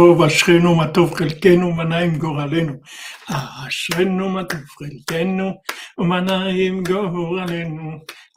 טוב, אשרינו מה טוב חלקנו, מה נעים גורלנו. אשרינו מה טוב חלקנו, ומה נעים גורלנו.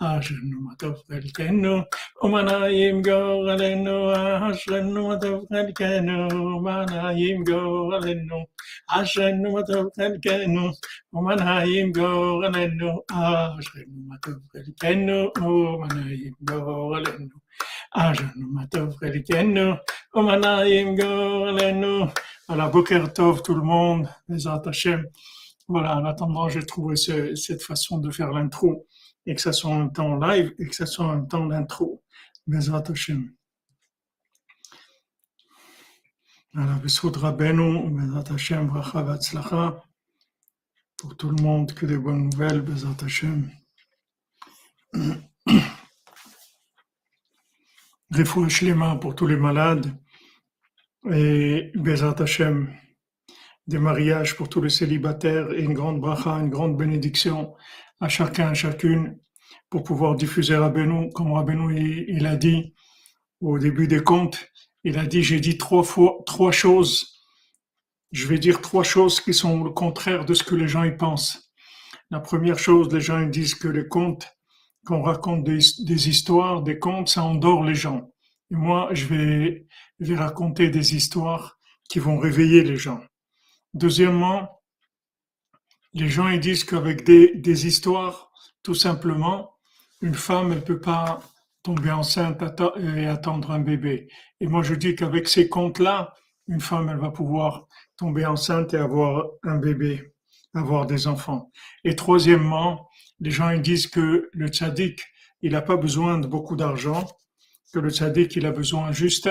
אשרינו מה טוב חלקנו, ומה נעים גורלנו. אשרינו מה טוב חלקנו, ומה נעים גורלנו. אשרינו מה טוב חלקנו, ומה נעים גורלנו. אשרינו מה טוב חלקנו, ומה נעים גורלנו. אשרינו מה טוב חלקנו, ומה נעים גורלנו. Voilà, Boker Tov tout le monde, les Hashem. Voilà, en attendant, j'ai trouvé ce, cette façon de faire l'intro, et que ça soit en temps live, et que ça soit en temps d'intro. Bezrat Hashem. Voilà, Bessoud Rabbeinu, Bezrat Hashem, Bracha Vatzlacha. Pour tout le monde, que des bonnes nouvelles, Bezrat Hashem. Refoua Shlema pour tous les malades. Et Bezrat Hashem, des mariages pour tous les célibataires et une grande bracha, une grande bénédiction à chacun, à chacune, pour pouvoir diffuser Rabbeinu, comme Rabbeinu il, a dit au début des comptes, il a dit, j'ai dit trois fois, trois choses, je vais dire trois choses qui sont le contraire de ce que les gens y pensent. La première chose, les gens ils disent que les contes, qu'on raconte des, des histoires, des contes, ça endort les gens. Et moi, je vais, je vais raconter des histoires qui vont réveiller les gens. Deuxièmement, les gens ils disent qu'avec des, histoires, tout simplement, une femme ne peut pas tomber enceinte atta- et attendre un bébé. Et moi, je dis qu'avec ces contes-là, une femme, elle va pouvoir tomber enceinte et avoir un bébé, avoir des enfants. Et troisièmement, les gens ils disent que le tzaddik, il n'a pas besoin de beaucoup d'argent, que le tzaddik, il a besoin juste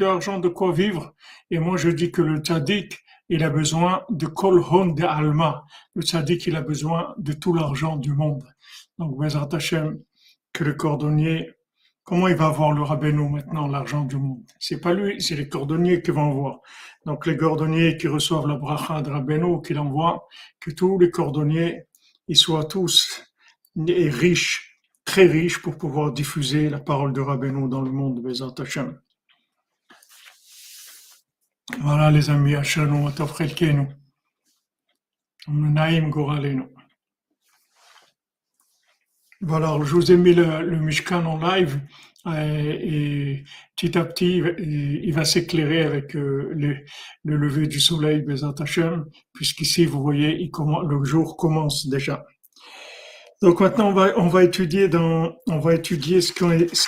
d'argent de quoi vivre. Et moi, je dis que le tzaddik, il a besoin de kol hon de alma. Le tzaddik, il a besoin de tout l'argent du monde. Donc, Bezrat Hashem, que le cordonnier, comment il va avoir le rabbinou maintenant, l'argent du monde? C'est pas lui, c'est les cordonniers qui vont avoir. Donc, les cordonniers qui reçoivent la bracha de rabbinou, qu'il envoie, que tous les cordonniers, ils soient tous riches, très riches pour pouvoir diffuser la parole de rabbinou dans le monde, Bezrat Hashem. Voilà, les amis, Hashanu, Atov Chelkenu, Naïm Goralenu. Voilà, je vous ai mis le, le Mishkan en live euh, et petit à petit, il va- s'éclairer avec euh, le, le lever du soleil, Bezat Hashem, puisqu'ici, vous voyez, le jour commence déjà. Donc maintenant, on va, on va étudier on va étudier ce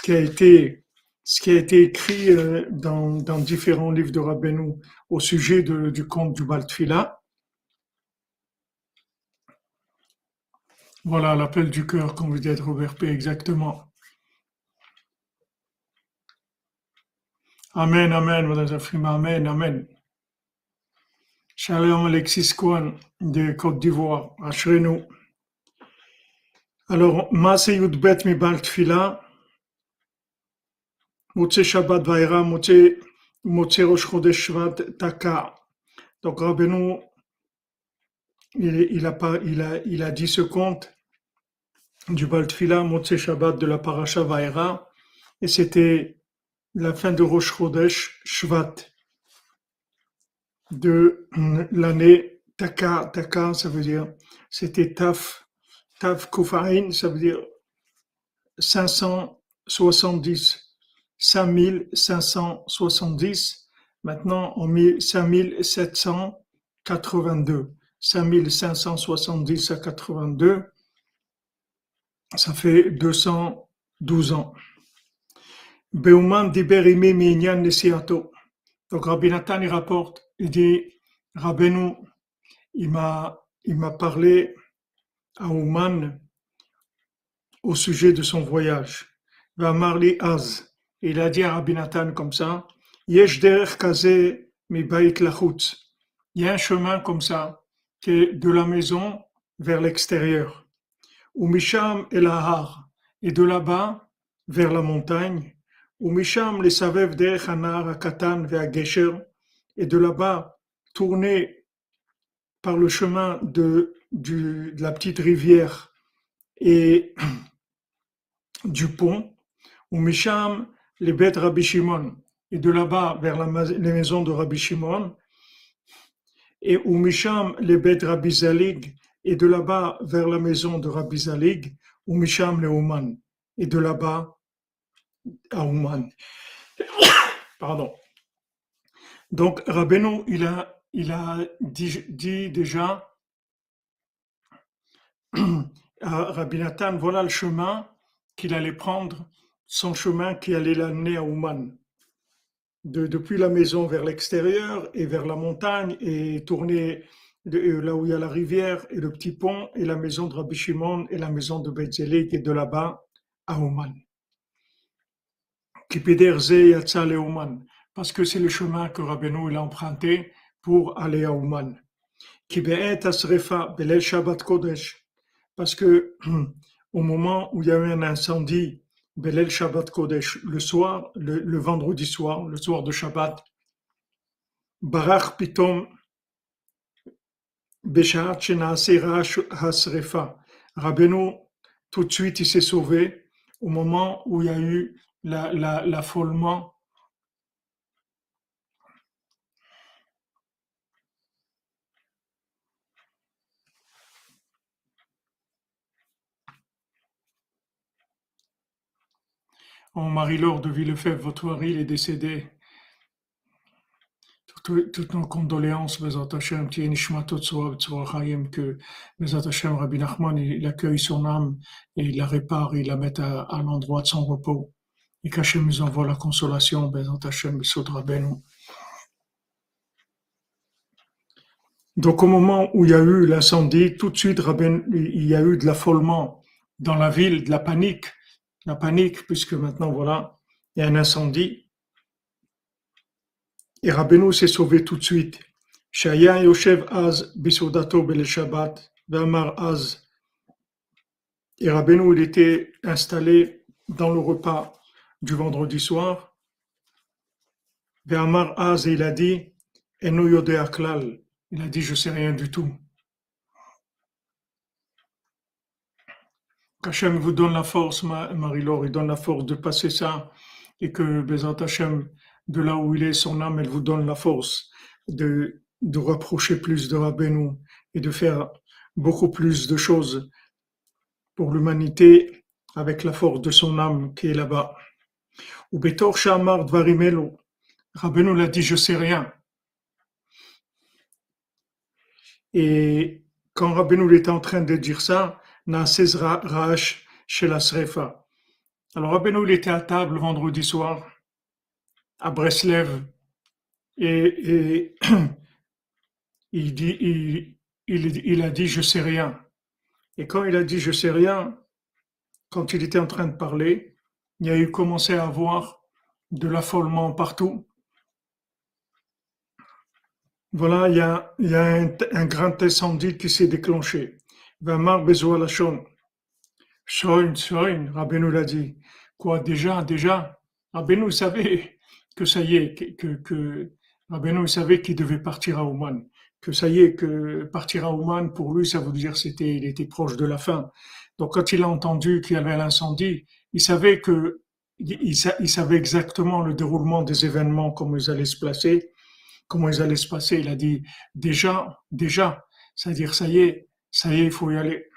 qui a été, ce qui a été écrit euh, dans, différents livres de Rabbeinu au sujet du conte du Baltfila. Voilà, l'appel du cœur, comme vous dites, Robert P. Exactement. Amen, amen, Madame Zafrima, amen, amen. Shalom Alexis Kwan de Côte d'Ivoire, Ashrenu. Alors, Maase Yudbet mi Baltfila, Motse Shabbat Vaïra, Motse Rosh Chodesh Taka. Donc, Rabbeinu, il, il, a, il, a, il a dit ce conte du Baltfila, Motse Shabbat de la Parasha Vaïra, et c'était la fin de Rosh Chodesh Shvat de l'année Taka. Taka, ça veut dire, c'était Taf, Taf ça veut dire 570, 5570. Maintenant, on met 5782. 5570 à 82, ça fait 212 ans. Donc Rabbi Nathan rapporte, il dit, il m'a, il m'a parlé à Ouman au sujet de son voyage. Il a dit à Rabbi Nathan comme ça, Yesh derech mi bait il y a un chemin comme ça, qui est de la maison vers l'extérieur. Ou Misham et Lahar, et de là-bas vers la montagne. Ou Misham les Savev de Hanar, Katan, Gesher, et de là-bas tourner par le chemin de, de la petite rivière et du pont, ou Misham les bêtes Rabbi Shimon, et de là-bas vers la, les maisons de Rabbi Shimon, et ou Misham les bêtes Rabbi Zalig, et de là-bas vers la maison de Rabbi Zalig, ou Misham le Ouman, et de là-bas à Ouman. Pardon. Donc Rabbeinu, il a, il a dit, dit déjà à Rabbi Nathan, voilà le chemin qu'il allait prendre, son chemin qui allait l'amener à Ouman. De, depuis la maison vers l'extérieur et vers la montagne et tourner euh, là où il y a la rivière et le petit pont et la maison de Rabbi Shimon et la maison de Betzelik et de là-bas à Ouman. Parce que c'est le chemin que Rabbeinu il a emprunté pour aller à Ouman. Parce que au moment où il y a eu un incendie, Belel Shabbat Kodesh, le soir, le, vendredi soir, le soir de Shabbat, Barach Pitom Beshaat Hasrefa. Rabbeinu, tout de suite, il s'est sauvé au moment où il y a eu l'affolement Oh, Marie-Laure de Villefebvre, votre mari est décédé. Toutes nos condoléances, Bezat Hashem, que Bezat Hashem, Rabbi Nachman, il accueille son âme et il la répare, il la met à, l'endroit de son repos. Et qu'Hachem nous envoie la consolation, Bezat Hashem, Besod Rabbeinu. Donc au moment où il y a eu l'incendie, tout de suite, il y a eu de l'affolement dans la ville, de la panique la panique, puisque maintenant, voilà, il y a un incendie. Et Rabbeinu s'est sauvé tout de suite. Shaya Yoshev Az Bisodato Bele Shabbat, Vamar Az. Et Rabbeinu, il était installé dans le repas du vendredi soir. Vamar Az, il a dit, Eno Yode Aklal. Il a dit, je sais rien du tout. Qu'Hachem vous donne la force, Marie-Laure, il donne la force de passer ça et que Bézant Hachem, de là où il est, son âme, elle vous donne la force de, de rapprocher plus de Rabbeinu et de faire beaucoup plus de choses pour l'humanité avec la force de son âme qui est là-bas. Ou Betor Shamar Dvarimelo, Rabbeinu l'a dit, je sais rien. Et quand Rabbeinu était en train de dire ça, chez la Srefa. Alors Rabbeinu, était à table vendredi soir à Breslev et, il, a dit je sais rien. Et quand il a dit je sais rien, quand il était en train de parler, il a eu commencé à avoir de l'affolement partout. Voilà, il y a, un grand incendie qui s'est déclenché. Vamar Lachon. Shoin, Shoin, Rabbeinu l'a dit. Quoi, déjà, déjà, Rabbeinu savait que ça y est, que, que Rabbeinu savait qu'il devait partir à Ouman. Que ça y est, que partir à Ouman, pour lui, ça veut dire c'était, il était proche de la fin. Donc, quand il a entendu qu'il y avait l'incendie, il savait que, il, savait exactement le déroulement des événements, comment ils allaient se placer, comment ils allaient se passer. Il a dit, déjà, déjà, c'est-à-dire, ça y est, ça y est, il faut y aller.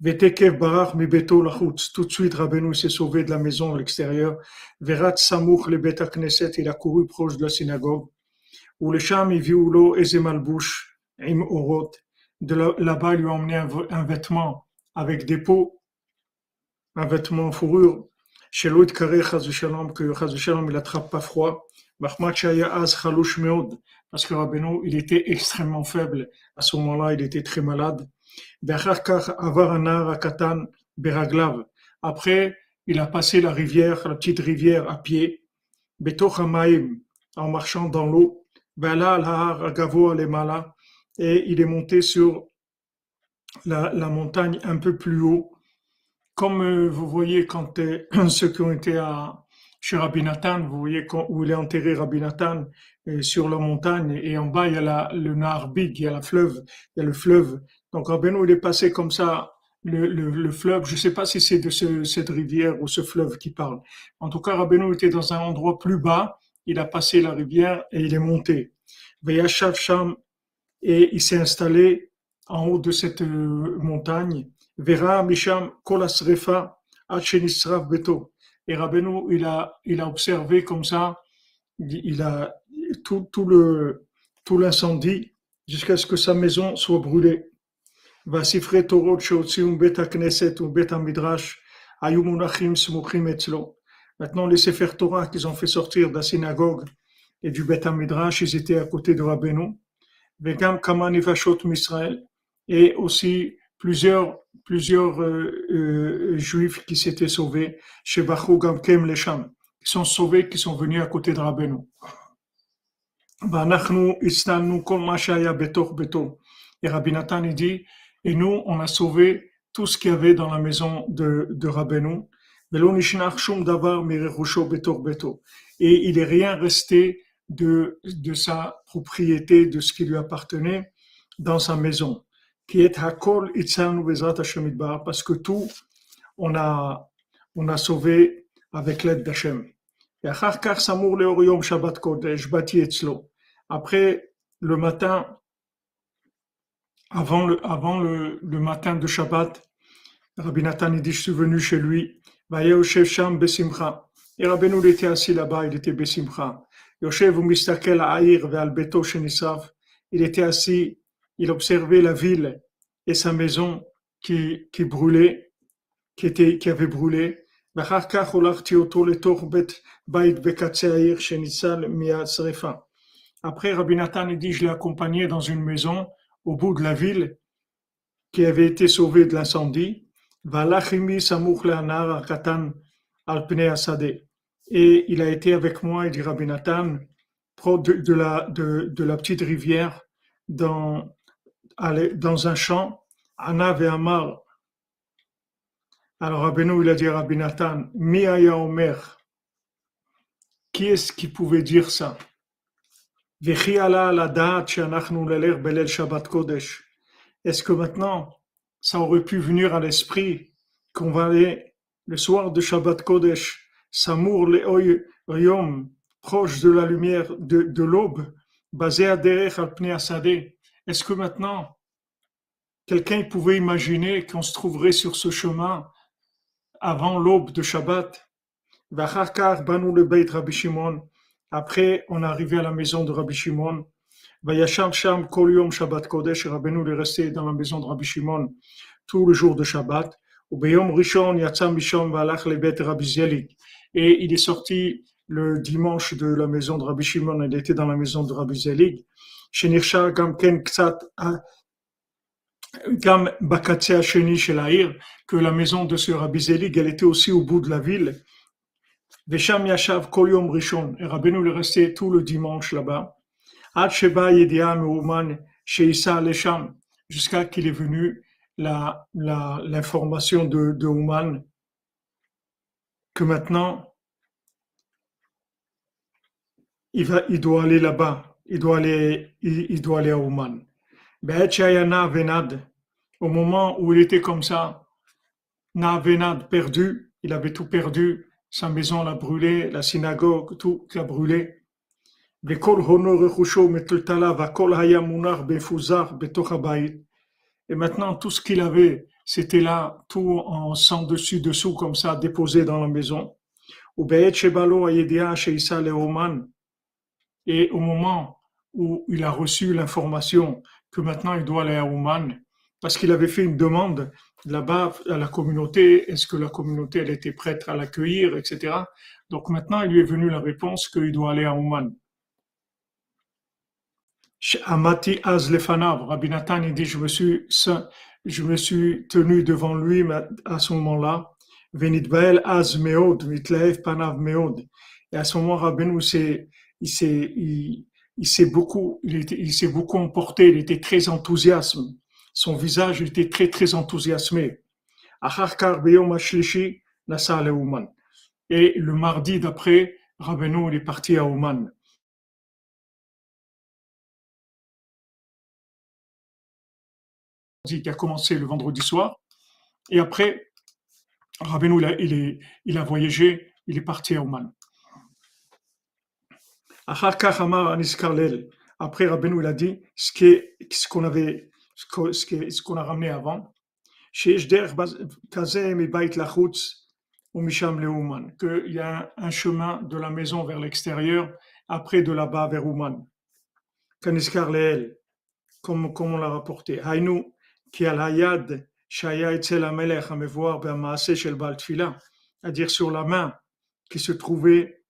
Vetekev barach mi beto. Tout de suite, Rabbeinu s'est sauvé de la maison à l'extérieur. Verat samouch le bet knesset. Il a couru proche de la synagogue. Où le sham il viu lo ezemalbush im orot. De là-bas, il lui a emmené un, vêtement avec des peaux, un vêtement en fourrure. Chez l'autre carré, shalom, que shalom, il attrape pas froid. Parce que Rabbeinu, il était extrêmement faible. À ce moment-là, il était très malade. Après, il a passé la rivière, la petite rivière à pied. en marchant dans l'eau. et il est monté sur la, la montagne un peu plus haut. Comme euh, vous voyez quand euh, ceux qui ont été à, chez Rabbi Nathan, vous voyez où il est enterré Rabbi Nathan, euh, sur la montagne, et en bas il y a la, le Narbig, il y a la fleuve, il y a le fleuve. Donc Rabbeinu il est passé comme ça le, le, le fleuve, je ne sais pas si c'est de ce, cette rivière ou ce fleuve qui parle. En tout cas, Rabbeinu était dans un endroit plus bas, il a passé la rivière et il est monté. Sham, et il s'est installé en haut de cette euh, montagne. Vera Misham Kolasrefa Beto. Et Rabbeinu, il a, il a observé comme ça, il a tout, tout le, tout l'incendie jusqu'à ce que sa maison soit brûlée. והספרי תורות שהוציאו בית הכנסת ובית המדרש היו מונחים סמוכים אצלו. Maintenant, les Sefer Torah qu'ils ont fait sortir de la synagogue et du Beth Midrash, ils étaient à côté de Rabbeinu. plusieurs euh, euh, juifs qui s'étaient sauvés chez Bachou Gamkem Lesham, qui sont sauvés, qui sont venus à côté de Rabbeinu. Et Rabbi Nathan il dit, et nous, on a sauvé tout ce qu'il y avait dans la maison de, de Rabbeinu. Et il n'est rien resté de, de sa propriété, de ce qui lui appartenait dans sa maison. Qui est Hakol parce que tout, on a, on a sauvé avec l'aide d'Hachem. Après, le matin, avant le, avant le, le matin de Shabbat, Rabbi Nathan dit, je suis venu chez lui, Sham Besimcha. Et Rabbeinu était assis là-bas, il était Besimcha. Yoshev Mistakel Aïr Ve'al Beto Shenisav. Il était assis, il observait la ville et sa maison qui, qui brûlait, qui, était, qui avait brûlé. Après, Rabbi Nathan dit, je l'ai accompagné dans une maison au bout de la ville qui avait été sauvée de l'incendie, et il a été avec moi, il dit Rabbi Nathan, de, la, de, de, la petite rivière dans, dans un champ, Anav et Amar. Alors Rabbeinu, il a dit Rabbi Nathan, Mi Omer, qui est-ce qui pouvait dire ça? Est-ce que maintenant, ça aurait pu venir à l'esprit qu'on va aller le soir de Shabbat Kodesh, Samour le Yom, proche de la lumière de, de l'aube, basé à Derech al Est-ce que maintenant, quelqu'un pouvait imaginer qu'on se trouverait sur ce chemin avant l'aube de Shabbat? après, on est arrivé à la maison de Rabbi Shimon. Est resté dans la maison de Rabbi Shimon tout le jour de Shabbat. Et il est sorti le dimanche de la maison de Rabbi Shimon. Il était dans la maison de Rabbi Zelig. Bakatzea Sheni Shelair, que la maison de ce Rabbi Zelig, elle était aussi au bout de la ville. Est resté tout le dimanche. Jusqu'à qu'il est venu la, la, l'information de, que maintenant il, il doit aller là-bas. Il doit aller, il, doit aller à Ouman. Venad. Au moment où il était comme ça, Na Venad perdu, il avait tout perdu sa maison l'a brûlé, la synagogue, tout l'a brûlé. Et maintenant, tout ce qu'il avait, c'était là, tout en sang dessus, dessous, comme ça, déposé dans la maison. Et au moment où il a reçu l'information que maintenant il doit aller à Ouman, parce qu'il avait fait une demande là-bas à la communauté, est-ce que la communauté elle était prête à l'accueillir, etc. Donc maintenant, il lui est venu la réponse qu'il doit aller à Ouman. Amati Az Rabbi Nathan il dit, je me suis, je me suis tenu devant lui à ce moment-là. Venitbael Az Meod, Panav Meod. Et à ce moment, Rabbi il s'est, il, s'est beaucoup, il, s'est beaucoup emporté, il était très enthousiaste. Son visage était très, très enthousiasmé. Et le mardi d'après, Rabbeinu est parti à Ouman. qui a commencé le vendredi soir. Et après, Rabbeinu, il a, il, a voyagé, il est parti à Ouman. Après, Rabbeinu, il a dit ce qu'on avait, ce qu'on a ramené avant. Qu'il y a un chemin de la maison vers l'extérieur, après de là-bas vers Ouman. Comme, comme on l'a rapporté. Hainu, qui a la yad, shaya etzel amelech, voir shel bal c'est-à-dire sur la main qui se trouvait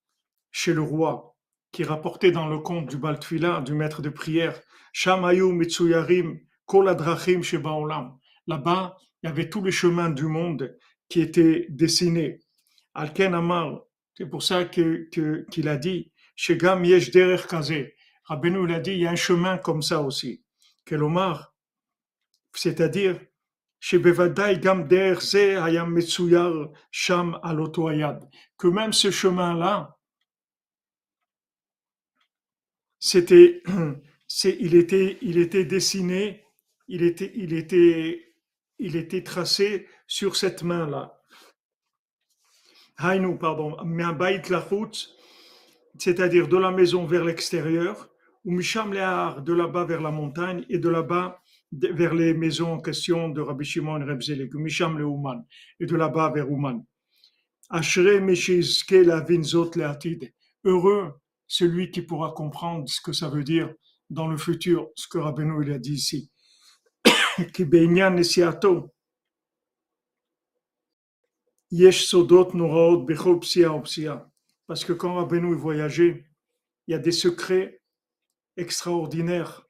chez le roi qui rapportait dans le conte du Baltfila, du maître de prière, Shamayu Mitsuyarim Koladrachim Shebaolam. Là-bas, il y avait tous les chemins du monde qui étaient dessinés. Alken Amar, c'est pour ça que, qu'il a dit, Shegam Yesh Derer Kaze. Rabbeinu, il a dit, il y a un chemin comme ça aussi. Kelomar, c'est-à-dire. Que même ce chemin-là, c'était, il était, il était dessiné, il était, il était, il était tracé sur cette main-là. Hainu, pardon, c'est-à-dire de la maison vers l'extérieur, ou Misham de là-bas vers la montagne, et de là-bas vers les maisons en question de Rabbi Shimon Rebzelek, Misham le et de là-bas vers Ouman. Ashre Meshizke la Vinzot Leatid. Heureux celui qui pourra comprendre ce que ça veut dire dans le futur, ce que Rabbeinu il a dit ici. Parce que quand Rabbeinu voyageait, il y a des secrets extraordinaires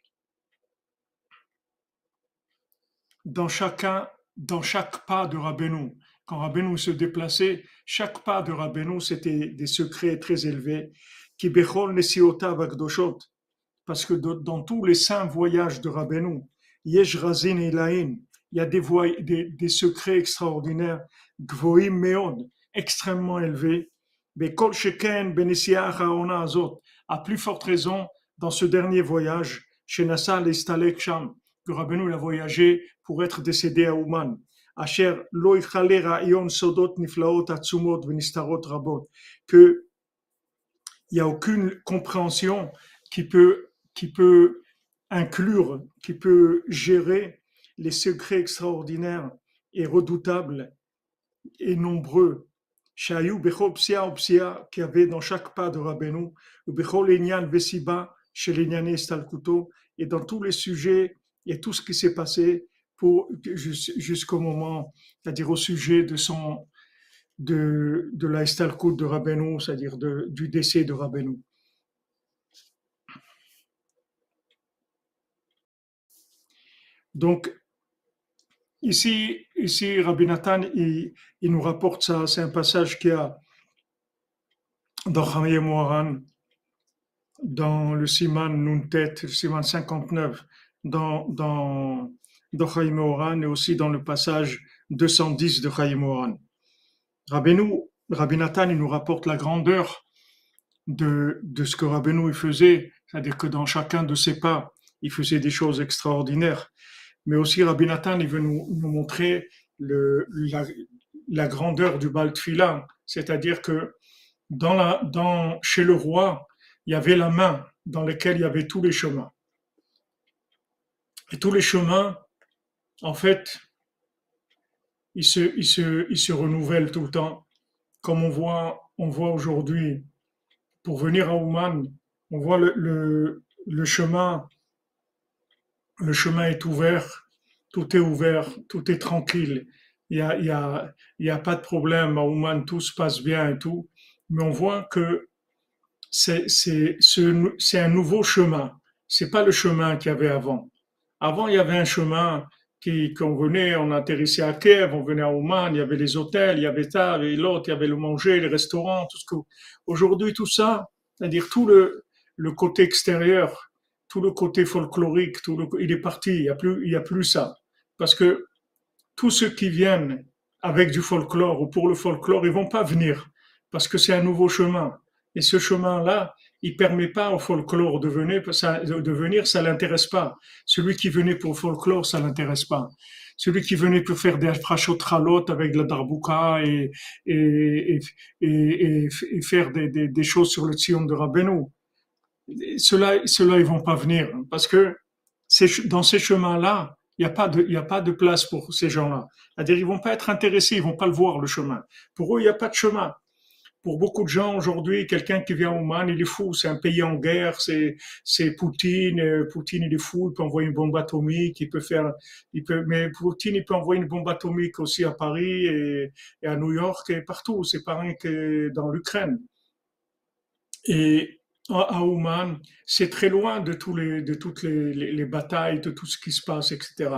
dans chacun, dans chaque pas de Rabbeinu. Quand Rabbeinu se déplaçait, chaque pas de Rabbeinu, c'était des secrets très élevés parce que dans tous les saints voyages de Rabbeinu, Yesh Razin et il y a des, des, des secrets extraordinaires, Gvoim Meod, extrêmement élevés, mais Kol Sheken Azot, à plus forte raison dans ce dernier voyage, chez Nassal et Stalek Sham, que Rabbeinu a voyagé pour être décédé à Ouman. Que il n'y a aucune compréhension qui peut, qui peut inclure, qui peut gérer les secrets extraordinaires et redoutables et nombreux. Shayou Bechol Psia qui avait dans chaque pas de Rabbeinu, Bechol Enyan Vesiba, chez Stalkuto, et dans tous les sujets et tout ce qui s'est passé pour jusqu'au moment, c'est-à-dire au sujet de son, de, de la de Rabbeinu, c'est-à-dire du décès de Rabbeinu. Donc, ici, ici Rabbi Nathan, il, nous rapporte ça, c'est un passage qui a dans Chaim Moharan, dans le Siman Nuntet, le Siman 59, dans, dans, dans Chaim et aussi dans le passage 210 de Chaim Moharan. Rabbeinu, Rabbi Nathan, il nous rapporte la grandeur de, de ce que Rabbeinu faisait, c'est-à-dire que dans chacun de ses pas, il faisait des choses extraordinaires. Mais aussi Rabbi Nathan, il veut nous, montrer la, grandeur du Baltfila, c'est-à-dire que dans la, dans, chez le roi, il y avait la main dans laquelle il y avait tous les chemins. Et tous les chemins, en fait, il se, il se, il se renouvelle tout le temps. Comme on voit, on voit aujourd'hui, pour venir à Ouman, on voit le, le, le chemin, le chemin est ouvert, tout est ouvert, tout est tranquille. Il y a, a, a pas de problème à Ouman, tout se passe bien et tout. Mais on voit que c'est un nouveau chemin. C'est pas le chemin qu'il y avait avant. Avant, il y avait un chemin qui, quand on venait, on atterrissait à Kiev, on venait à Oman, il y avait les hôtels, il y avait ça, il y avait l'autre, il y avait le manger, les restaurants, tout ce que. Aujourd'hui, tout ça, c'est-à-dire tout le, le côté extérieur, tout le côté folklorique, tout le, il est parti. Il n'y a plus, il y a plus ça. Parce que tous ceux qui viennent avec du folklore ou pour le folklore, ils vont pas venir parce que c'est un nouveau chemin. Et ce chemin-là, il permet pas au folklore de venir, ça, de venir, ça l'intéresse pas. Celui qui venait pour le folklore, ça l'intéresse pas. Celui qui venait pour faire des frachotralot avec la darbouka et, faire des, choses sur le tion de Rabbeinu, ceux-là, ceux-là, ils vont pas venir parce que dans ces chemins-là, il n'y a pas de, a pas de place pour ces gens-là. C'est-à-dire, ils vont pas être intéressés, ils vont pas le voir, le chemin. Pour eux, il n'y a pas de chemin. Pour beaucoup de gens aujourd'hui, quelqu'un qui vient au Oman, il est fou. C'est un pays en guerre, c'est, Poutine. Euh, Poutine, il est fou. Il peut envoyer une bombe atomique. Il peut faire, mais Poutine, il peut envoyer une bombe atomique aussi à Paris et, à New York et partout. C'est rien que dans l'Ukraine. Et à Ouman, c'est très loin de, toutes les, batailles, de tout ce qui se passe, etc.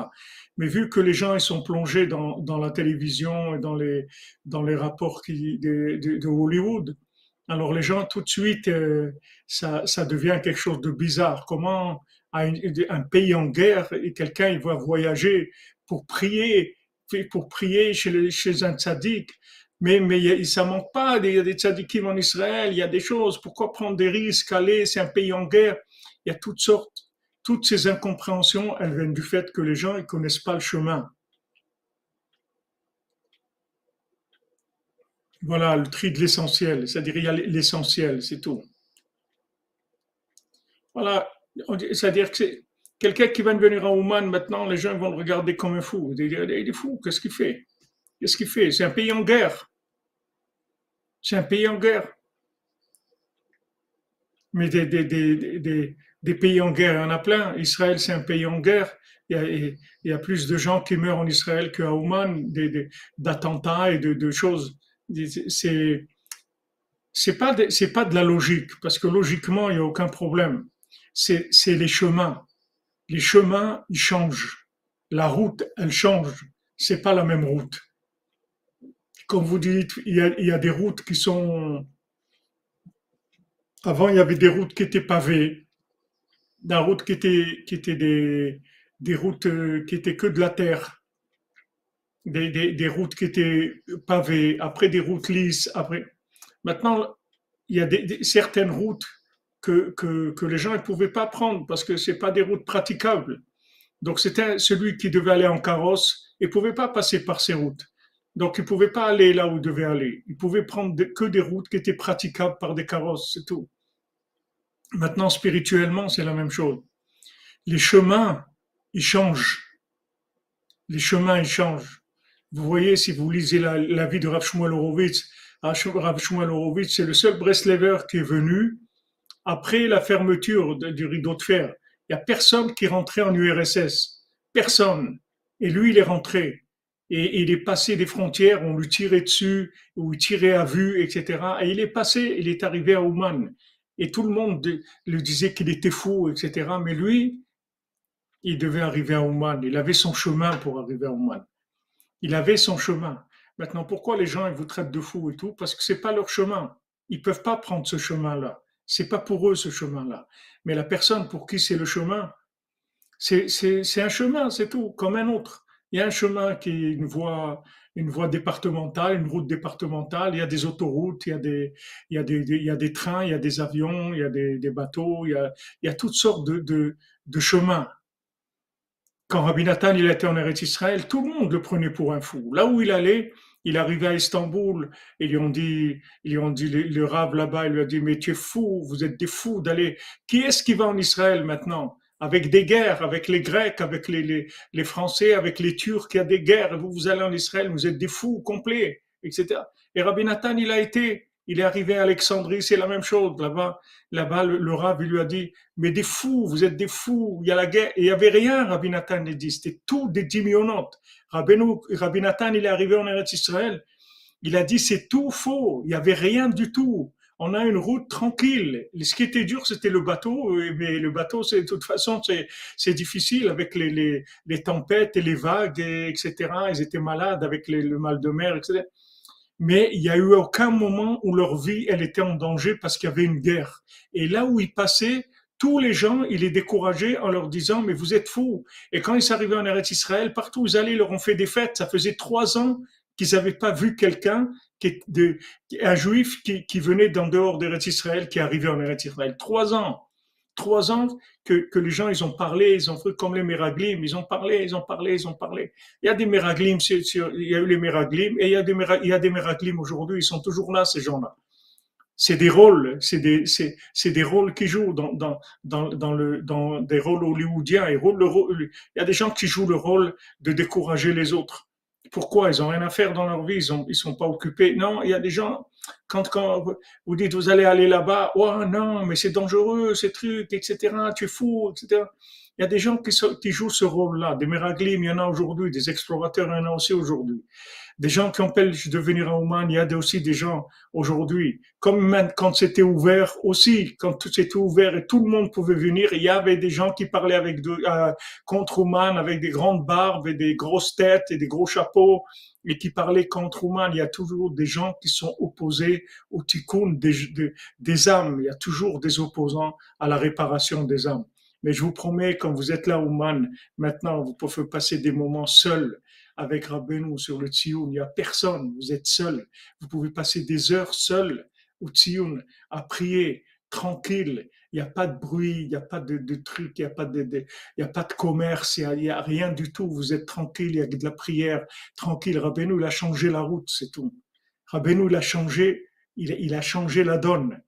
Mais vu que les gens ils sont plongés dans, dans la télévision et dans les, dans les rapports de, Hollywood, alors les gens tout de suite, euh, ça, ça devient quelque chose de bizarre. Comment un, pays en guerre et quelqu'un il va voyager pour prier, pour prier chez, chez un tzaddik. Mais, mais ça manque pas, il y a des tzadikim en Israël, il y a des choses, pourquoi prendre des risques, aller, c'est un pays en guerre, il y a toutes sortes, toutes ces incompréhensions, elles viennent du fait que les gens ne connaissent pas le chemin. Voilà le tri de l'essentiel, c'est-à-dire il y a l'essentiel, c'est tout. Voilà, c'est-à-dire que quelqu'un qui va venir à Ouman maintenant, les gens vont le regarder comme un fou. Il est fou, qu'est-ce qu'il fait? Qu'est-ce qu'il fait? C'est un pays en guerre. C'est un pays en guerre. Mais des, pays en guerre, il y en a plein. Israël, c'est un pays en guerre. Il y, a, plus de gens qui meurent en Israël qu'à Ouman, d'attentats et de, choses. C'est c'est pas c'est pas de la logique parce que logiquement il n'y a aucun problème. C'est c'est les chemins. Les chemins ils changent. La route elle change. C'est pas la même route comme vous dites, il y, a, des routes qui sont. Avant, il y avait des routes qui étaient pavées, des routes qui étaient, qui étaient des, des routes euh, qui étaient que de la terre, des, des, routes qui étaient pavées, après des routes lisses. Après, maintenant, il y a des, certaines routes que, que, que les gens ne pouvaient pas prendre parce que c'est pas des routes praticables. Donc, c'était celui qui devait aller en carrosse et pouvait pas passer par ces routes. Donc, il pouvait pas aller là où il devait aller. Il pouvait prendre que des routes qui étaient praticables par des carrosses, c'est tout. Maintenant, spirituellement, c'est la même chose. Les chemins, ils changent. Les chemins, ils changent. Vous voyez, si vous lisez la, vie de Rav Shmuel Horowitz, Rav Shmuel Horowitz, c'est le seul Breslever qui est venu après la fermeture du rideau de fer. Il n'y a personne qui rentrait en URSS. Personne. Et lui, il est rentré et, il est passé des frontières, on lui tirait dessus, ou il tirait à vue, etc. Et il est passé, il est arrivé à Ouman. Et tout le monde lui disait qu'il était fou, etc. Mais lui, il devait arriver à Ouman. Il avait son chemin pour arriver à Ouman. Il avait son chemin. Maintenant, pourquoi les gens ils vous traitent de fou et tout? Parce que c'est pas leur chemin. Ils peuvent pas prendre ce chemin-là. C'est pas pour eux ce chemin-là. Mais la personne pour qui c'est le chemin, c'est un chemin, c'est tout, comme un autre. Il y a un chemin qui est une voie, une voie départementale, une route départementale. Il y a des autoroutes, il y a des, il y a des, il y a des trains, il y a des avions, il y a des, bateaux, il y a, il y a toutes sortes de, de, de chemins. Quand Rabbi Nathan il était en Eretz Israël, tout le monde le prenait pour un fou. Là où il allait, il arrivait à Istanbul, et ils lui ont dit, ils lui ont dit, le, le rave là-bas, il lui a dit, mais tu es fou, vous êtes des fous d'aller. Qui est-ce qui va en Israël maintenant? Avec des guerres, avec les Grecs, avec les, les, les, Français, avec les Turcs, il y a des guerres, vous, vous allez en Israël, vous êtes des fous complets, etc. Et Rabbi Nathan, il a été, il est arrivé à Alexandrie, c'est la même chose. Là-bas, là-bas, le, le lui a dit, mais des fous, vous êtes des fous, il y a la guerre. Et il n'y avait rien, Rabbi Nathan, il dit, c'était tout des diminuantes. Rabbi, Rabbi Nathan, il est arrivé en Israël, il a dit, c'est tout faux, il n'y avait rien du tout on a une route tranquille. Ce qui était dur, c'était le bateau, mais le bateau, c'est de toute façon, c'est difficile avec les, les, les, tempêtes et les vagues, et, etc. Ils étaient malades avec le mal de mer, etc. mais il y a eu aucun moment où leur vie, elle était en danger parce qu'il y avait une guerre. Et là où ils passaient, tous les gens, il les décourageait en leur disant, mais vous êtes fous. Et quand ils arrivés en Eretz Israël, partout où ils allaient, ils leur ont fait des fêtes. Ça faisait trois ans qu'ils n'avaient pas vu quelqu'un, qui, de, un juif qui, qui venait d'en dehors d'Eretz Israël, qui arrivait en Israël. Trois ans trois ans que, que, les gens, ils ont parlé, ils ont fait comme les Méraglim, ils ont parlé, ils ont parlé, ils ont parlé. Il y a des Méraglim, il y a eu les Méraglim, et il y a des, il y a des aujourd'hui, ils sont toujours là, ces gens-là. C'est des rôles, c'est des, c'est, c'est des rôles qui jouent dans, dans, dans, dans, le, dans des rôles hollywoodiens. Et rôle, le il y a des gens qui jouent le rôle de décourager les autres. Pourquoi Ils ont rien à faire dans leur vie, ils ils sont pas occupés. Non, il y a des gens, quand, quand vous dites vous allez aller là-bas, oh non, mais c'est dangereux, ces trucs, etc., tu es fou, etc. Il y a des gens qui, jouent ce rôle-là, des Meraglim, il y en a aujourd'hui, des explorateurs, il y en a aussi aujourd'hui des gens qui empêchent de venir à Oman, il y a aussi des gens aujourd'hui, comme quand c'était ouvert aussi, quand tout c'était ouvert et tout le monde pouvait venir, il y avait des gens qui parlaient avec euh, contre Oman avec des grandes barbes et des grosses têtes et des gros chapeaux et qui parlaient contre Oman. Il y a toujours des gens qui sont opposés au tikkun des, des, des âmes. Il y a toujours des opposants à la réparation des âmes. Mais je vous promets, quand vous êtes là, Oman, maintenant, vous pouvez passer des moments seuls avec Rabbeinu sur le Tzion. Il n'y a personne, vous êtes seul. Vous pouvez passer des heures seul au Tzion à prier, tranquille. Il n'y a pas de bruit, il n'y a pas de, de trucs, il n'y a, pas de, il y a pas de commerce, il n'y a, rien du tout. Vous êtes tranquille, il y a de la prière, tranquille. Rabbeinu, il a changé la route, c'est tout. Rabbeinu, il a changé, il a changé la donne.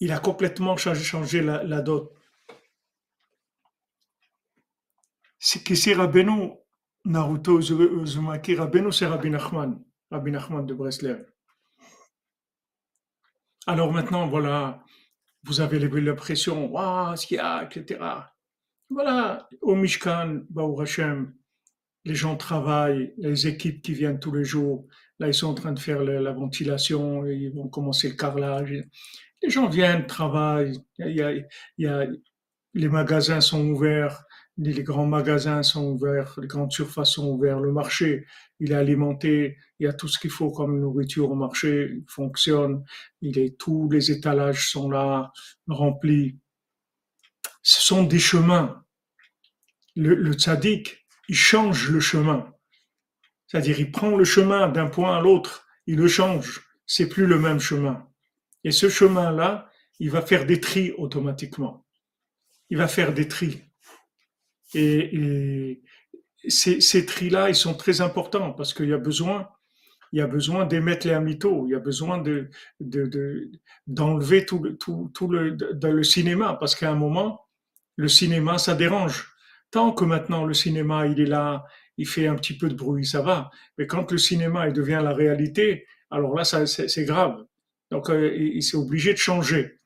Il a complètement changé, la, la donne. c'est que c'est Rabbeinu, Naruto Uzumaki, Rabbeinu c'est Rabbi Nachman, Rabbi Nachman de Breslev. Alors maintenant, voilà, vous avez l'impression, waouh, ce qu'il y a, etc. Voilà, au Mishkan, Baou Hashem, les gens travaillent, les équipes qui viennent tous les jours, là ils sont en train de faire la, ventilation, ils vont commencer le carrelage. Les gens viennent, travaillent, il y a, y a, les magasins sont ouverts, les grands magasins sont ouverts, les grandes surfaces sont ouvertes, le marché, il est alimenté, il y a tout ce qu'il faut comme nourriture au marché, il fonctionne, il est, tous les étalages sont là, remplis. Ce sont des chemins. Le, le tzaddik, il change le chemin. C'est-à-dire, il prend le chemin d'un point à l'autre, il le change. C'est plus le même chemin. Et ce chemin-là, il va faire des tris automatiquement. Il va faire des tris. Et, ces, ces tris-là, ils sont très importants parce qu'il y a besoin, il y a besoin d'émettre les amitos, il y a besoin de, de, d'enlever tout le, tout, tout le, dans le cinéma parce qu'à un moment, le cinéma, ça dérange. Tant que maintenant le cinéma, il est là, il fait un petit peu de bruit, ça va. Mais quand le cinéma, il devient la réalité, alors là, c'est, grave. Donc, euh, il s'est obligé de changer.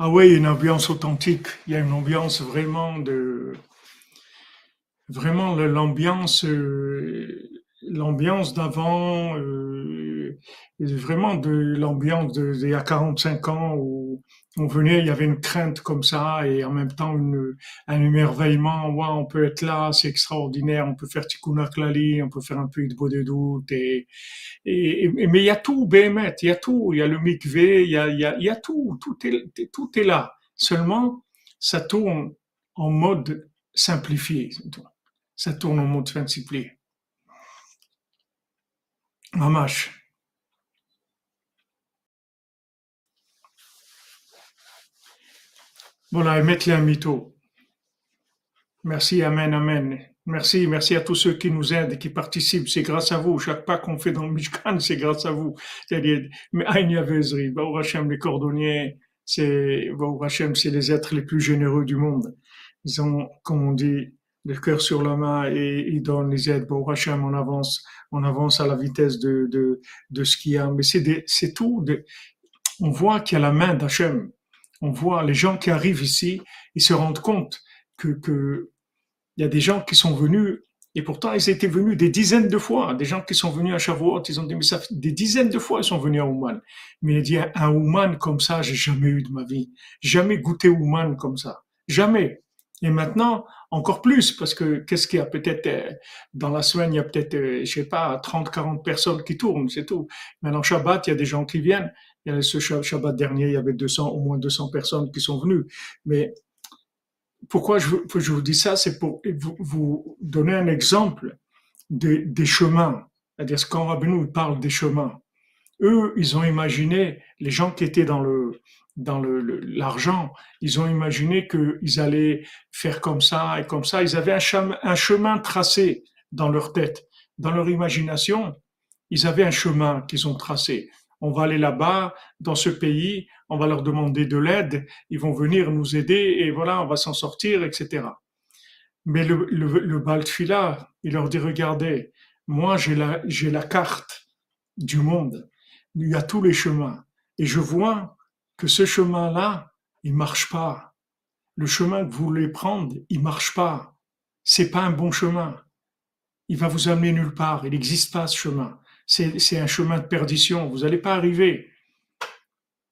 Ah oui, une ambiance authentique. Il y a une ambiance vraiment de, vraiment l'ambiance, euh, l'ambiance d'avant, euh, vraiment de l'ambiance d'il y a 45 ans où on venait, il y avait une crainte comme ça et en même temps une, un émerveillement. Ouais, on peut être là, c'est extraordinaire. On peut faire Tikkun Klali, on peut faire un peu de beau de doute. Et, et, mais il y a tout, Béhémet, il y a tout. Il y a le mikvé, il y a, il y a, il y a tout. Tout est, tout est là. Seulement, ça tourne en mode simplifié. Ça tourne en mode simplifié. Mamash. Voilà, et mettre les un mytho. Merci, Amen, Amen. Merci, merci à tous ceux qui nous aident qui participent. C'est grâce à vous. Chaque pas qu'on fait dans le Mishkan, c'est grâce à vous. C'est-à-dire, mais Vezri, Hashem, les cordonniers, c'est, Hashem, c'est les êtres les plus généreux du monde. Ils ont, comme on dit, le cœur sur la main et ils donnent les aides. Bon, Hashem, on avance, on avance à la vitesse de, de, de ce qu'il y a. Mais c'est tout. on voit qu'il y a la main d'Hachem on voit les gens qui arrivent ici, ils se rendent compte que, que il y a des gens qui sont venus Et pourtant, ils étaient venus des dizaines de fois. Des gens qui sont venus à Shavuot, ils ont dit, mais ça des dizaines de fois, ils sont venus à Ouman. Mais il dit, un Ouman comme ça, j'ai jamais eu de ma vie. Jamais goûté Ouman comme ça. Jamais. Et maintenant, encore plus, parce que qu'est-ce qu'il y a? Peut-être euh, dans la semaine, il y a peut-être, euh, je sais pas, 30, 40 personnes qui tournent, c'est tout. Maintenant, Shabbat, il y a des gens qui viennent. A ce Shabbat dernier, il y avait 200, au moins 200 personnes qui sont venues. Mais pourquoi je, vous dis ça, c'est pour vous, donner un exemple de, des chemins. C'est-à-dire quand Rabbeinu parle des chemins, eux, ils ont imaginé les gens qui étaient dans le dans l'argent, ils ont imaginé qu'ils allaient faire comme ça et comme ça. Ils avaient un chemin, tracé dans leur tête, dans leur imagination. Ils avaient un chemin qu'ils ont tracé. On va aller là-bas, dans ce pays, on va leur demander de l'aide, ils vont venir nous aider et voilà, on va s'en sortir, etc. Mais le, le, le Baltfila, il leur dit, regardez, moi j'ai la, j'ai la carte du monde, il y a tous les chemins, et je vois que ce chemin-là, il marche pas. Le chemin que vous voulez prendre, il marche pas. C'est pas un bon chemin. Il va vous amener nulle part. Il n'existe pas ce chemin. C'est un chemin de perdition. Vous n'allez pas arriver.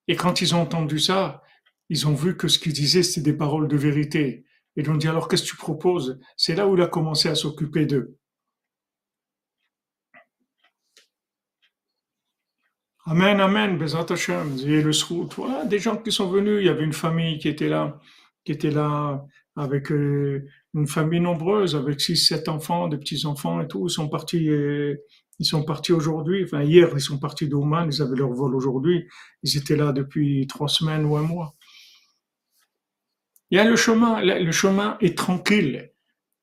Et quand ils ont entendu ça, ils ont vu que ce qu'ils disaient, c'était des paroles de vérité. Et ils ont dit, alors qu'est-ce que tu proposes? C'est là où il a commencé à s'occuper d'eux. Amen, amen, Bezat Hashem. Le voilà, des gens qui sont venus. Il y avait une famille qui était là, qui était là avec euh, une famille nombreuse, avec six, sept enfants, des petits enfants et tout. Ils sont partis. Euh, ils sont partis aujourd'hui, enfin hier, ils sont partis d'Oman, ils avaient leur vol aujourd'hui. Ils étaient là depuis trois semaines ou un mois. Il y a le chemin, le chemin est tranquille.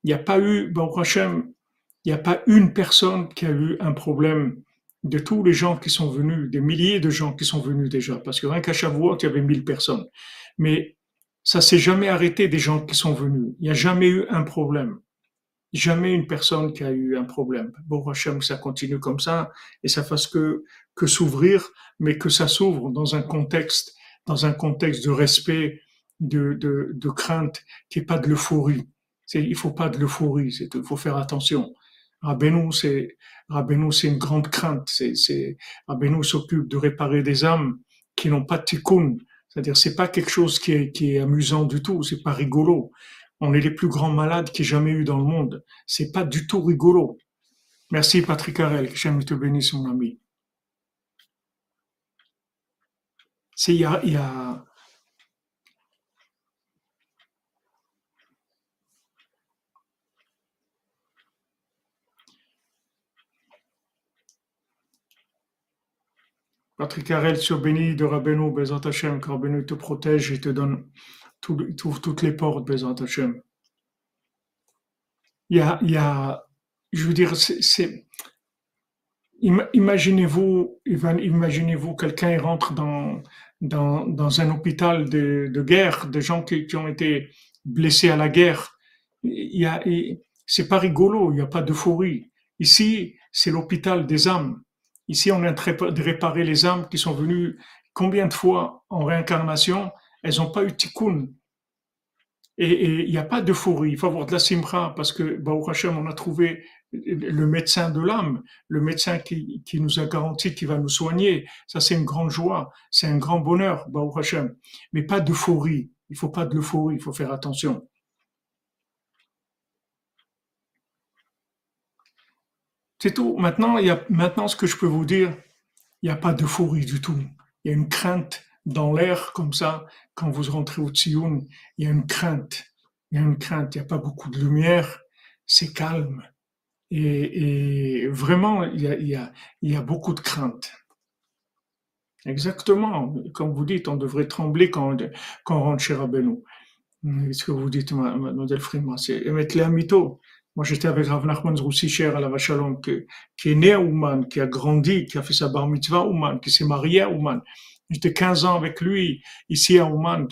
Il n'y a pas eu, bon Hachem, il n'y a pas une personne qui a eu un problème de tous les gens qui sont venus, des milliers de gens qui sont venus déjà, parce que rien qu'à il y avait mille personnes. Mais ça s'est jamais arrêté des gens qui sont venus. Il n'y a jamais eu un problème jamais une personne qui a eu un problème. Bon, Hachem, ça continue comme ça et ça fasse que, que s'ouvrir, mais que ça s'ouvre dans un contexte, dans un contexte de respect, de, de, de crainte, qui est pas de l'euphorie. Il faut pas de l'euphorie, il faut faire attention. Rabbeinu, c'est, une grande crainte. C'est, s'occupe de réparer des âmes qui n'ont pas de tikkun. C'est-à-dire, c'est pas quelque chose qui est, qui amusant du tout, c'est pas rigolo on est les plus grands malades ait jamais eu dans le monde. C'est pas du tout rigolo. Merci Patrick Harel, que j'aime te bénisse mon ami. Il y a Patrick sur béni de Rabbeinu, Bezat Hashem, que Rabbeinu te protège et te donne il trouve toutes les portes, Bézant Hachem. Il y a, il y a, je veux dire, c'est, imaginez-vous, imaginez-vous, quelqu'un rentre dans, dans, dans, un hôpital de, de guerre, des gens qui, qui, ont été blessés à la guerre. Il y a, c'est pas rigolo, il n'y a pas d'euphorie. Ici, c'est l'hôpital des âmes. Ici, on est en train de réparer les âmes qui sont venues combien de fois en réincarnation elles n'ont pas eu tikkun? Et il n'y a pas d'euphorie, il faut avoir de la simra, parce que, Baruch Hashem, on a trouvé le médecin de l'âme, le médecin qui, qui, nous a garanti qu'il va nous soigner. Ça, c'est une grande joie, c'est un grand bonheur, Baruch Hashem. Mais pas d'euphorie. Il faut pas de l'euphorie, il faut faire attention. C'est tout. Maintenant, il y a, maintenant, ce que je peux vous dire, il n'y a pas d'euphorie du tout. Il y a une crainte dans l'air comme ça, quand vous rentrez au Tsioun, il y a une crainte. Il y a une crainte, il n'y a pas beaucoup de lumière, c'est calme. Et, vraiment, il y, a, beaucoup de crainte. Exactement. Comme vous dites, on devrait trembler quand, quand on rentre chez Rabbeinu. Ce que vous dites, Mademoiselle Friedman, c'est émettre les mytho. Moi, j'étais avec Rav Nachman Roussicher à la Vachalom, qui, est né à Ouman, qui a grandi, qui a fait sa bar mitzvah à Ouman, qui s'est marié à Ouman. J'étais 15 ans avec lui ici à Oman.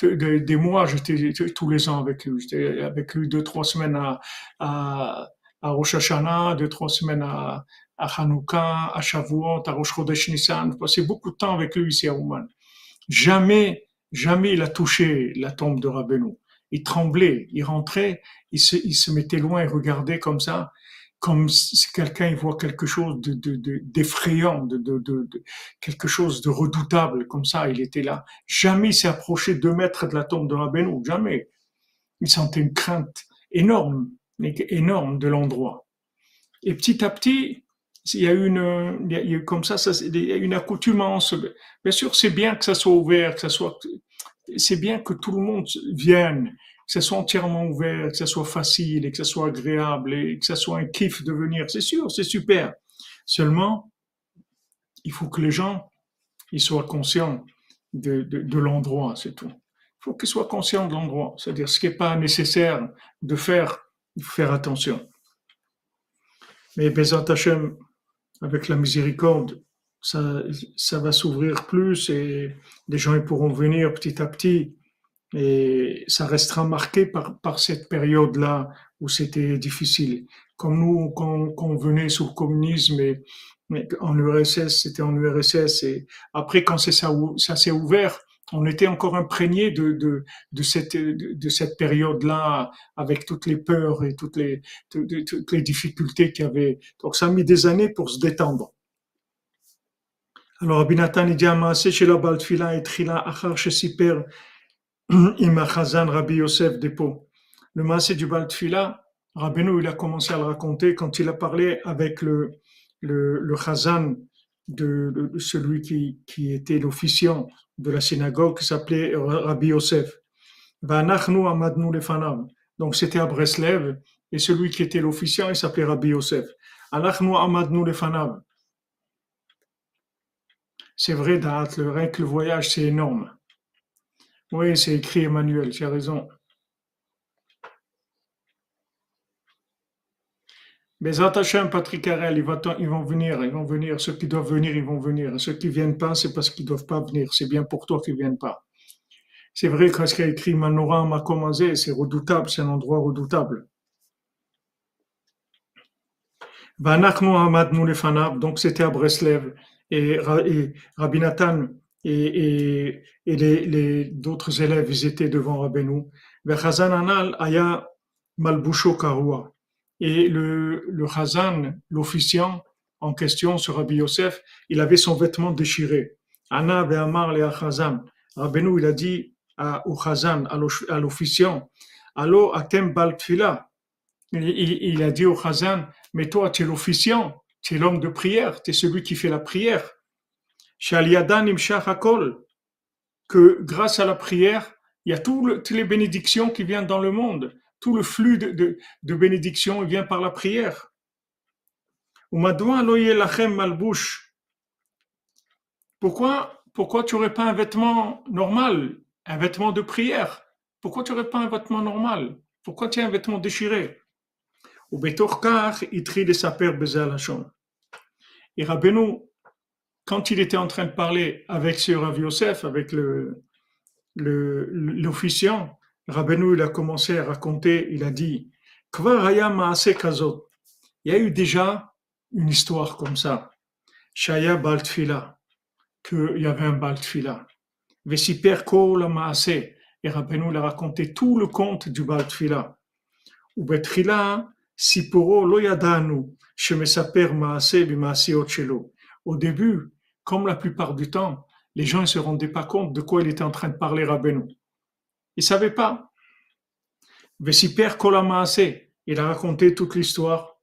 des mois, j'étais tous les ans avec lui. J'étais avec lui deux, trois semaines à, à, à Rosh Hashanah, deux, trois semaines à, à Hanouka, à Shavuot, à Rosh Chodesh Nissan. J'ai passé beaucoup de temps avec lui ici à Oman. Jamais, jamais il a touché la tombe de Rabbeinu. Il tremblait, il rentrait, il se, il mettait loin et regardait comme ça, comme si quelqu'un voit quelque chose de, d'effrayant, de, quelque chose de redoutable, comme ça, il était là. Jamais il s'est approché deux mètres de la tombe de Rabbeinu, jamais. Il sentait une crainte énorme, énorme de l'endroit. Et petit à petit, il y a une, il comme ça, il une accoutumance. Bien sûr, c'est bien que ça soit ouvert, que ça soit, c'est bien que tout le monde vienne, que ça soit entièrement ouvert, que ça soit facile et que ça soit agréable et que ça soit un kiff de venir. C'est sûr, c'est super. Seulement, il faut que les gens, ils soient conscients de, l'endroit, c'est tout. Il faut qu'ils soient conscients de l'endroit. C'est-à-dire, ce qui n'est pas nécessaire de faire, faire attention. Mais Bezat Hashem, avec la miséricorde, ça, ça va s'ouvrir plus et les gens ils pourront venir petit à petit et ça restera marqué par, par cette période-là où c'était difficile. Comme nous, quand, quand, on venait sous le communisme et, en URSS, c'était en URSS et après quand ça, ça s'est ouvert, on était encore imprégné de, de, de cette, de, cette période-là, avec toutes les peurs et toutes les, toutes les difficultés qu'il y avait. Donc ça a mis des années pour se détendre. Alors, Rabbi Nathan, il dit, chez la Baltfila et Trila, Achar Shesiper, Ima Chazan, Rabbi Yosef Dépôt. Le massé du Baltfila, Rabbeinu, il a commencé à le raconter quand il a parlé avec le, le, le Chazan de, celui qui, qui était l'officiant de la synagogue qui s'appelait Rabbi Yosef. Donc c'était à Breslev et celui qui était l'officiant il s'appelait Rabbi Yosef. C'est vrai, le, rien que le voyage c'est énorme. Oui, c'est écrit Emmanuel, tu as raison. Mais Hashem, Patrick Harel, ils vont venir, ils vont venir. Ceux qui doivent venir, ils vont venir. Ceux qui viennent pas, c'est parce qu'ils doivent pas venir. C'est bien pour toi qu'ils viennent pas. C'est vrai que ce qu'a écrit Manoram m'a commencé, c'est redoutable, c'est un endroit redoutable. Donc c'était à Breslev et, Rabbi Nathan et, et, les, d'autres élèves, ils étaient devant Rabbeinu. Aya Karua et le, le Hazan, l'officiant en question, ce Rabbi Yosef, il avait son vêtement déchiré. Anna Amar le Chazan. Rabbeinu, il a dit au Chazan, à l'officiant, Allo atem baltfila. Il, il, a dit au Chazan, mais toi, tu es l'officiant, tu es l'homme de prière, tu es celui qui fait la prière. Que grâce à la prière, il y a toutes les bénédictions qui viennent dans le monde. Tout le flux de, de, de bénédiction vient par la prière. Pourquoi, pourquoi tu n'aurais pas un vêtement normal, un vêtement de prière? Pourquoi tu n'aurais pas un vêtement normal? Pourquoi tu as un vêtement déchiré? Et Rabbeinu, quand il était en train de parler avec ce Rav Yosef, avec le, l'officiant, Rabbeinu, il a commencé à raconter, il a dit, il y a eu déjà une histoire comme ça. Shaya Baltfila, qu'il y avait un Baltfila. Vesiper Kol Maase, et Rabbeinu il a raconté tout le conte du Baltfila. Siporo lo yadanu, shemesaper Maase bimasiot shelo. Au début, comme la plupart du temps, les gens ne se rendaient pas compte de quoi il était en train de parler Rabbeinu. Il savait pas. Vesiper Kolamaase, il a raconté toute l'histoire.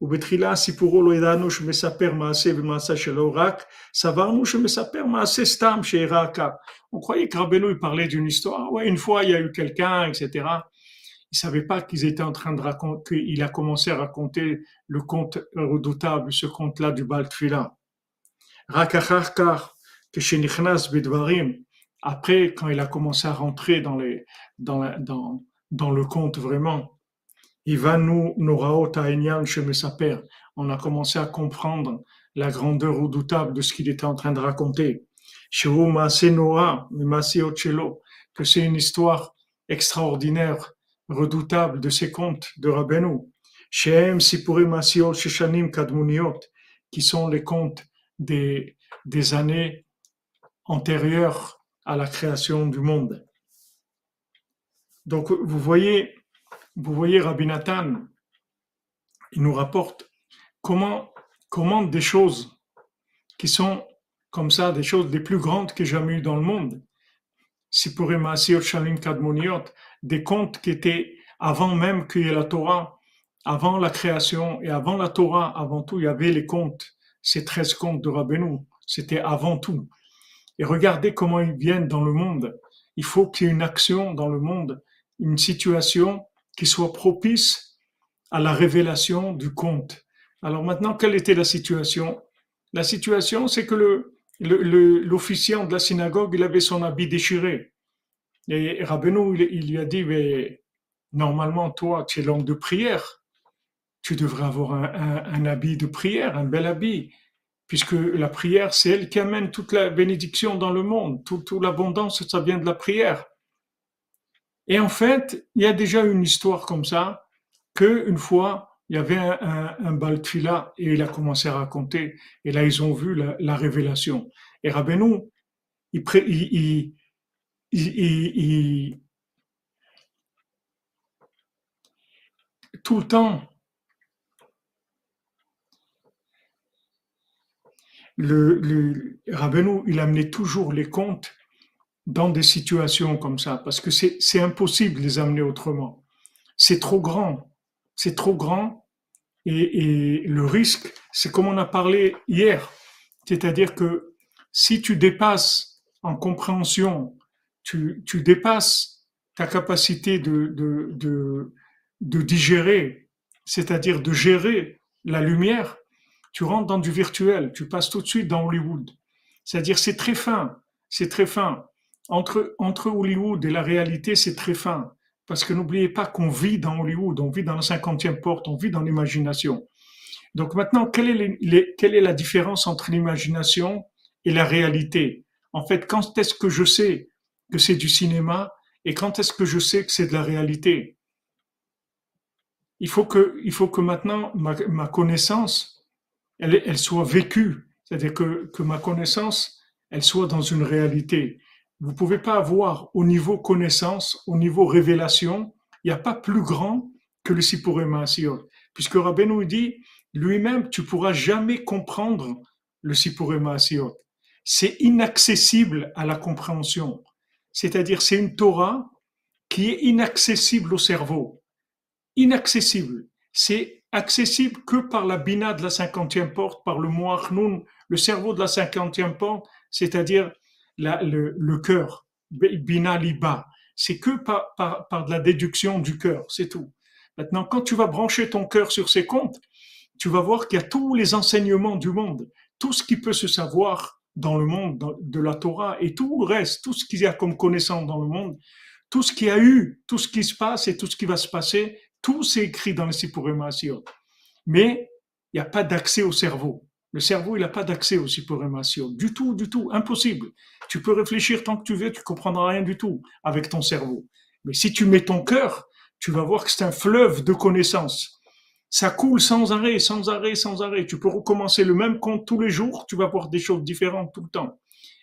ובתחילה סיפורו לא ידענו שמספר מעשה ומעשה שלו, רק סברנו שמספר מעשה סתם שאירע כך. On croyait que Rabbeinu il parlait d'une histoire. Ouais, une fois il y a eu quelqu'un, etc. Il ne savait pas qu'ils étaient en train de raconter, qu'il a commencé à raconter le conte redoutable, ce conte-là du Baltfila. Rakacharkar, Keshenichnas Bidvarim. après, quand il a commencé à rentrer dans, le conte vraiment, Ivanu Norao Taenyan on a commencé à comprendre la grandeur redoutable de ce qu'il était en train de raconter. Shehu Masenoa, Maseocello, que c'est une histoire extraordinaire redoutable de ces contes de Rabbeinu. Shem Sipurim Sheshanim Kadmuniot, qui sont les contes des, des années antérieures à la création du monde. Donc, vous voyez, vous voyez Rabbi Nathan, il nous rapporte comment, comment des choses qui sont comme ça, des choses les plus grandes que j'ai jamais eues dans le monde, Sipurim Shalim Kadmoniot, des contes qui étaient avant même qu'il y ait la Torah, avant la création et avant la Torah, avant tout, il y avait les contes, ces 13 contes de Rabbeinu, c'était avant tout. Et regardez comment ils viennent dans le monde. Il faut qu'il y ait une action dans le monde, une situation qui soit propice à la révélation du conte. Alors maintenant, quelle était la situation? La situation, c'est que l'officiant de la synagogue, il avait son habit déchiré. Et Rabbeinu, il, lui a dit, mais normalement, toi, tu es l'homme de prière. Tu devrais avoir un, habit de prière, un bel habit, puisque la prière, c'est elle qui amène toute la bénédiction dans le monde. Toute, l'abondance, ça vient de la prière. Et en fait, il y a déjà une histoire comme ça, qu'une fois, il y avait un, un, Baltfila et il a commencé à raconter. Et là, ils ont vu la, révélation. Et Rabbeinu, il, il, tout le temps, le, le il amenait toujours les contes dans des situations comme ça, parce que c'est impossible de les amener autrement. C'est trop grand c'est trop grand et, le risque, c'est comme on a parlé hier, c'est-à-dire que si tu dépasses en compréhension, tu, dépasses ta capacité de, de, de digérer, c'est-à-dire de gérer la lumière, tu rentres dans du virtuel, tu passes tout de suite dans Hollywood. C'est-à-dire c'est très fin, c'est très fin. Entre, entre Hollywood et la réalité, c'est très fin. Parce que n'oubliez pas qu'on vit dans Hollywood, on vit dans la cinquantième porte, on vit dans l'imagination. Donc maintenant, quelle est, quelle est la différence entre l'imagination et la réalité? En fait, quand est-ce que je sais que c'est du cinéma et quand est-ce que je sais que c'est de la réalité? Il faut, que, il faut que maintenant ma, connaissance, elle, soit vécue, c'est-à-dire que, que ma connaissance, elle soit dans une réalité. Vous pouvez pas avoir au niveau connaissance, au niveau révélation, il n'y a pas plus grand que le Sipuré Asiot. Puisque Rabbeinu dit, lui-même, tu pourras jamais comprendre le Sipuré Asiot. C'est inaccessible à la compréhension. C'est-à-dire, c'est une Torah qui est inaccessible au cerveau. Inaccessible. C'est accessible que par la bina de la cinquantième porte, par le Moachnoun, le cerveau de la cinquantième porte, c'est-à-dire le, cœur, bina liba. C'est que par, par de la déduction du cœur, c'est tout. Maintenant, quand tu vas brancher ton cœur sur ces comptes, tu vas voir qu'il y a tous les enseignements du monde, tout ce qui peut se savoir dans le monde de la Torah et tout le reste, tout ce qu'il y a comme connaissance dans le monde, tout ce qui a eu, tout ce qui se passe et tout ce qui va se passer, tout c'est écrit dans les Sipurim Mais il n'y a pas d'accès au cerveau. Le cerveau, il n'a pas d'accès aux suprémations. Du tout, du tout, impossible. Tu peux réfléchir tant que tu veux, tu comprendras rien du tout avec ton cerveau. Mais si tu mets ton cœur, tu vas voir que c'est un fleuve de connaissances. Ça coule sans arrêt, sans arrêt, sans arrêt. Tu peux recommencer le même compte tous les jours, tu vas voir des choses différentes tout le temps.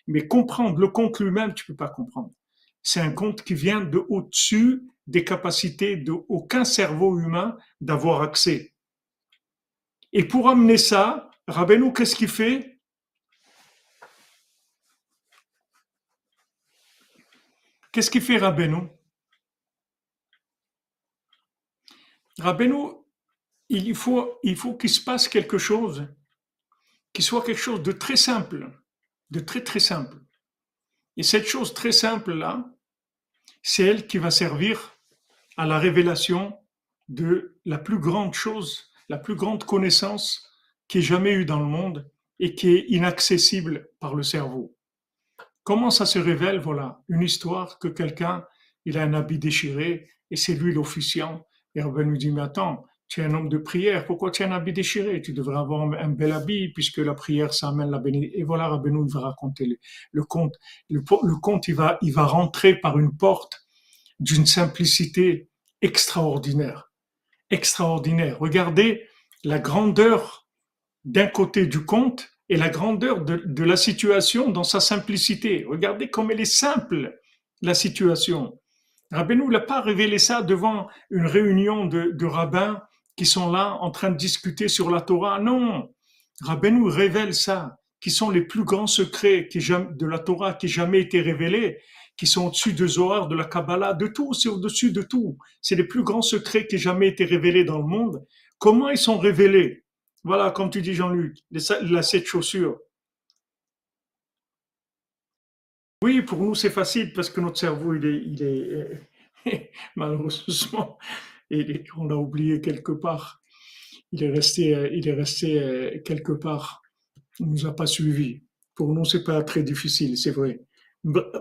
Mais comprendre le compte lui-même, tu peux pas comprendre. C'est un compte qui vient de au-dessus des capacités de aucun cerveau humain d'avoir accès. Et pour amener ça, Rabbeinu, qu'est-ce qu'il fait? Qu'est-ce qu'il fait Rabbeinu? Rabbeinu, il faut il faut qu'il se passe quelque chose, qui soit quelque chose de très simple, de très très simple. Et cette chose très simple-là, c'est elle qui va servir à la révélation de la plus grande chose, la plus grande connaissance qui est jamais eu dans le monde et qui est inaccessible par le cerveau. Comment ça se révèle? Voilà, une histoire que quelqu'un, il a un habit déchiré et c'est lui l'officiant. Et Rabbi nous dit, mais attends, tu es un homme de prière, pourquoi tu as un habit déchiré? Tu devrais avoir un, bel habit puisque la prière, ça amène la bénédiction. Et voilà, Rabbi nous va raconter le, conte. Le, conte, il va, il va rentrer par une porte d'une simplicité extraordinaire. Extraordinaire. Regardez la grandeur d'un côté du conte et la grandeur de, la situation dans sa simplicité. Regardez comme elle est simple, la situation. Rabbeinu n'a pas révélé ça devant une réunion de, rabbins qui sont là en train de discuter sur la Torah. Non, Rabbeinu révèle ça, qui sont les plus grands secrets de la Torah qui jamais été révélés, qui sont au-dessus de Zohar, de la Kabbalah, de tout, c'est au-dessus de tout. C'est les plus grands secrets qui jamais été révélés dans le monde. Comment ils sont révélés? Voilà, comme tu dis Jean-Luc, la sept chaussures. Oui, pour nous, c'est facile parce que notre cerveau, il est malheureusement, on l'a oublié quelque part. Il est resté, il est resté euh, quelque part. Il nous a pas suivis. Pour nous, c'est pas très difficile, c'est vrai.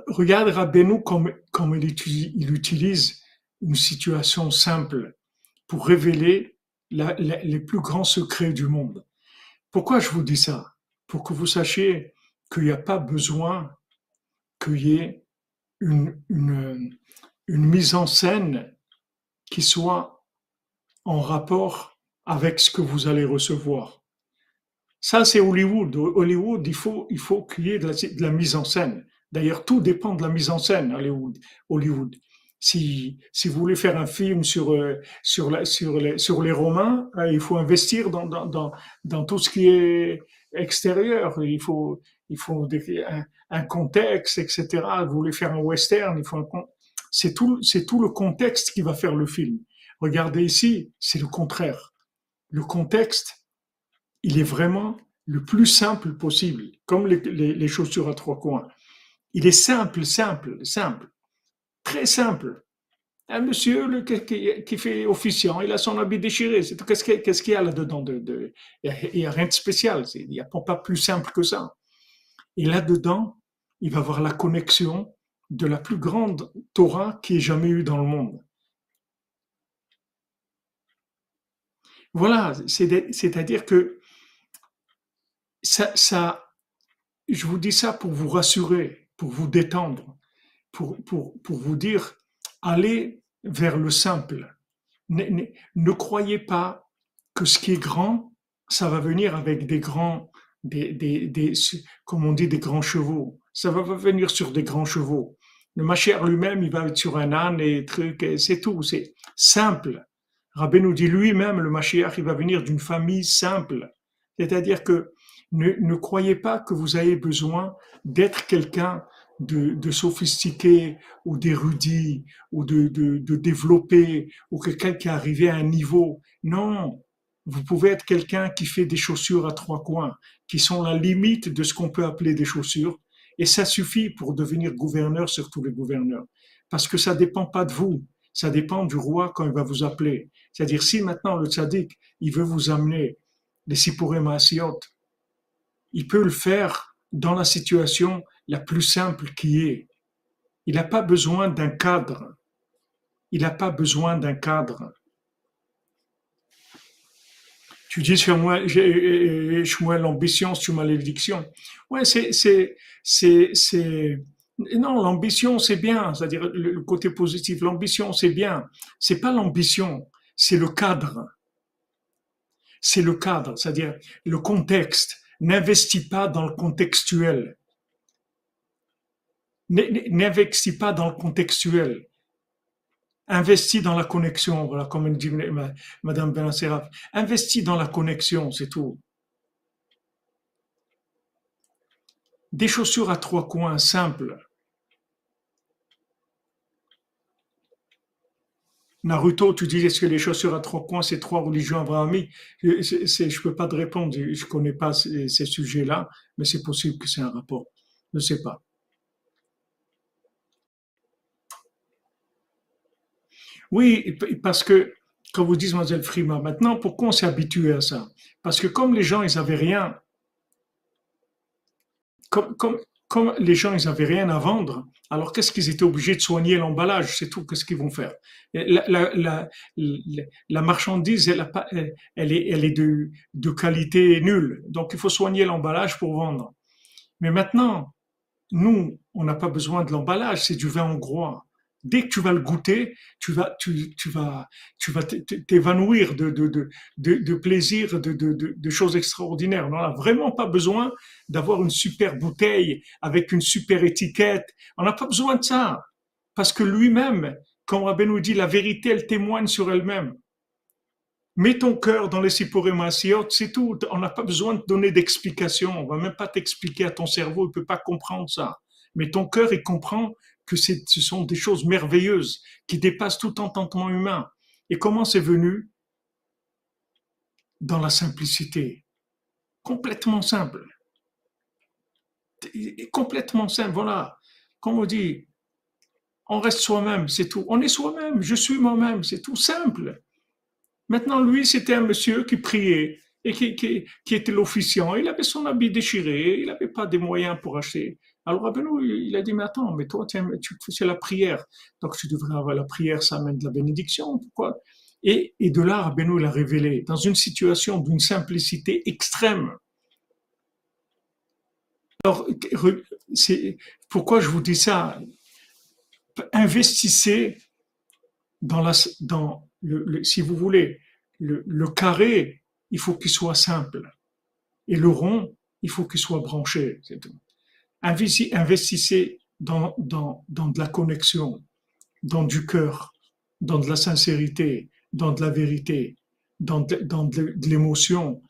Regarde Rabbeinu comme, comme il, utilise, il utilise une situation simple pour révéler les plus grands secrets du monde. Pourquoi je vous dis ça? Pour que vous sachiez qu'il n'y a pas besoin qu'il y ait une, mise en scène qui soit en rapport avec ce que vous allez recevoir. Ça, c'est Hollywood. Hollywood, il faut, il faut qu'il y ait de la, mise en scène. D'ailleurs, tout dépend de la mise en scène, Hollywood. Hollywood. Si, si vous voulez faire un film sur, euh, sur, la, sur, les, sur les Romains, euh, il faut investir dans, dans, dans, tout ce qui est extérieur. Il faut, il faut un, contexte, etc. Vous voulez faire un western, il faut un c'est tout, c'est tout le contexte qui va faire le film. Regardez ici, c'est le contraire. Le contexte, il est vraiment le plus simple possible, comme les, chaussures à trois coins. Il est simple, simple, simple, très simple. Un monsieur le, qui, fait officiant, il a son habit déchiré. Qu'est-ce qu'il qu y a là-dedans de, Il n'y a, rien de spécial. Il n'y a pas plus simple que ça. Et là-dedans, il va avoir la connexion de la plus grande Torah qui ait jamais eu dans le monde. Voilà, c'est-à-dire que ça, ça, je vous dis ça pour vous rassurer, pour vous détendre, pour, pour, pour vous dire, allez vers le simple. Ne, ne, croyez pas que ce qui est grand, ça va venir avec des grands des, des, des, comme on dit, des grands chevaux. Ça va venir sur des grands chevaux. Le Machère lui-même, il va être sur un âne et truc, c'est tout, c'est simple. Rabbi nous dit lui-même, le Machère, il va venir d'une famille simple. C'est-à-dire que ne, ne, croyez pas que vous avez besoin d'être quelqu'un de, de, sophistiqué ou d'érudit ou de, de, de développé ou quelqu'un qui est arrivé à un niveau. Non, vous pouvez être quelqu'un qui fait des chaussures à trois coins, qui sont la limite de ce qu'on peut appeler des chaussures, et ça suffit pour devenir gouverneur sur tous les gouverneurs. Parce que ça dépend pas de vous, ça dépend du roi quand il va vous appeler. C'est-à-dire, si maintenant le tzaddik, il veut vous amener les Sipurim Asiot, il peut le faire dans la situation la plus simple qui est. Il n'a pas besoin d'un cadre. Il n'a pas besoin d'un cadre. Tu dis sur moi, j'ai l'ambition sur malédiction. Ouais, c'est, c'est, c'est, c'est, non, l'ambition, c'est bien. C'est-à-dire, le côté positif, l'ambition, c'est bien. C'est pas l'ambition, c'est le cadre. C'est le cadre, c'est-à-dire le contexte. N'investis pas dans le contextuel. N'investis pas dans le contextuel investis dans la connexion, voilà, comme dit Madame Benasseraf, investis dans la connexion, c'est tout. Des chaussures à trois coins simples. Naruto, tu dis est-ce que les chaussures à trois coins, c'est trois religions abrahamiques? Je ne peux pas te répondre, je ne connais pas ces, ces sujets-là, mais c'est possible que c'est un rapport. Je ne sais pas. Oui, parce que, quand vous dites, mademoiselle Frima, maintenant, pourquoi on s'est habitué à ça? Parce que comme les gens, ils n'avaient rien, comme, comme, comme, les gens, ils n'avaient rien à vendre, alors qu'est-ce qu'ils étaient obligés de soigner l'emballage? C'est tout, qu'est-ce qu'ils vont faire? La, marchandise, elle, est, de qualité nulle, donc il faut soigner l'emballage pour vendre. Mais maintenant, nous, on n'a pas besoin de l'emballage, c'est du vin hongrois dès que tu vas le goûter, tu vas, tu, vas, tu vas t'évanouir de, de, de, plaisir, de, de, de, choses extraordinaires. On n'a vraiment pas besoin d'avoir une super bouteille avec une super étiquette. On n'a pas besoin de ça. Parce que lui-même, comme Rabbi nous dit, la vérité, elle témoigne sur elle-même. Mets ton cœur dans les Sipurim c'est tout. On n'a pas besoin de donner d'explications. On va même pas t'expliquer à ton cerveau, il peut pas comprendre ça. Mais ton cœur, il comprend que ce sont des choses merveilleuses qui dépassent tout entendement humain. Et comment c'est venu? Dans la simplicité. Complètement simple. Complètement simple, voilà. Comme on dit, on reste soi-même, c'est tout. On est soi-même, je suis moi-même, c'est tout simple. Maintenant, lui, c'était un monsieur qui priait et qui, qui, était l'officiant. Il avait son habit déchiré, il n'avait pas des moyens pour acheter. Alors Rabbeinu, il a dit, mais attends, mais toi, tu fais la prière. Donc tu devrais avoir la prière, ça amène de la bénédiction. Pourquoi? Et, de là, Rabbeinu l'a révélé, dans une situation d'une simplicité extrême. Alors, c'est, pourquoi je vous dis ça? Investissez dans la, dans le, si vous voulez, le, le carré, il faut qu'il soit simple. Et le rond, il faut qu'il soit branché. Investissez dans, dans, dans de la connexion, dans du cœur, dans de la sincérité, dans de la vérité, dans de, dans de l'émotion,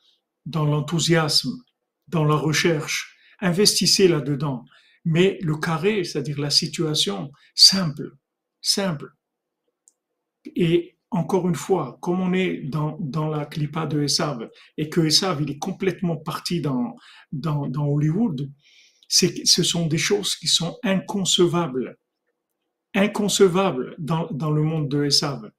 dans l'enthousiasme, dans la recherche. Investissez là-dedans. Mais le carré, c'est-à-dire la situation, simple, simple. Et encore une fois, comme on est dans, dans la clipa de Esav et que Esav il est complètement parti dans, dans, dans Hollywood, ce sont des choses qui sont inconcevables. Inconcevables dans, dans le monde de Esav.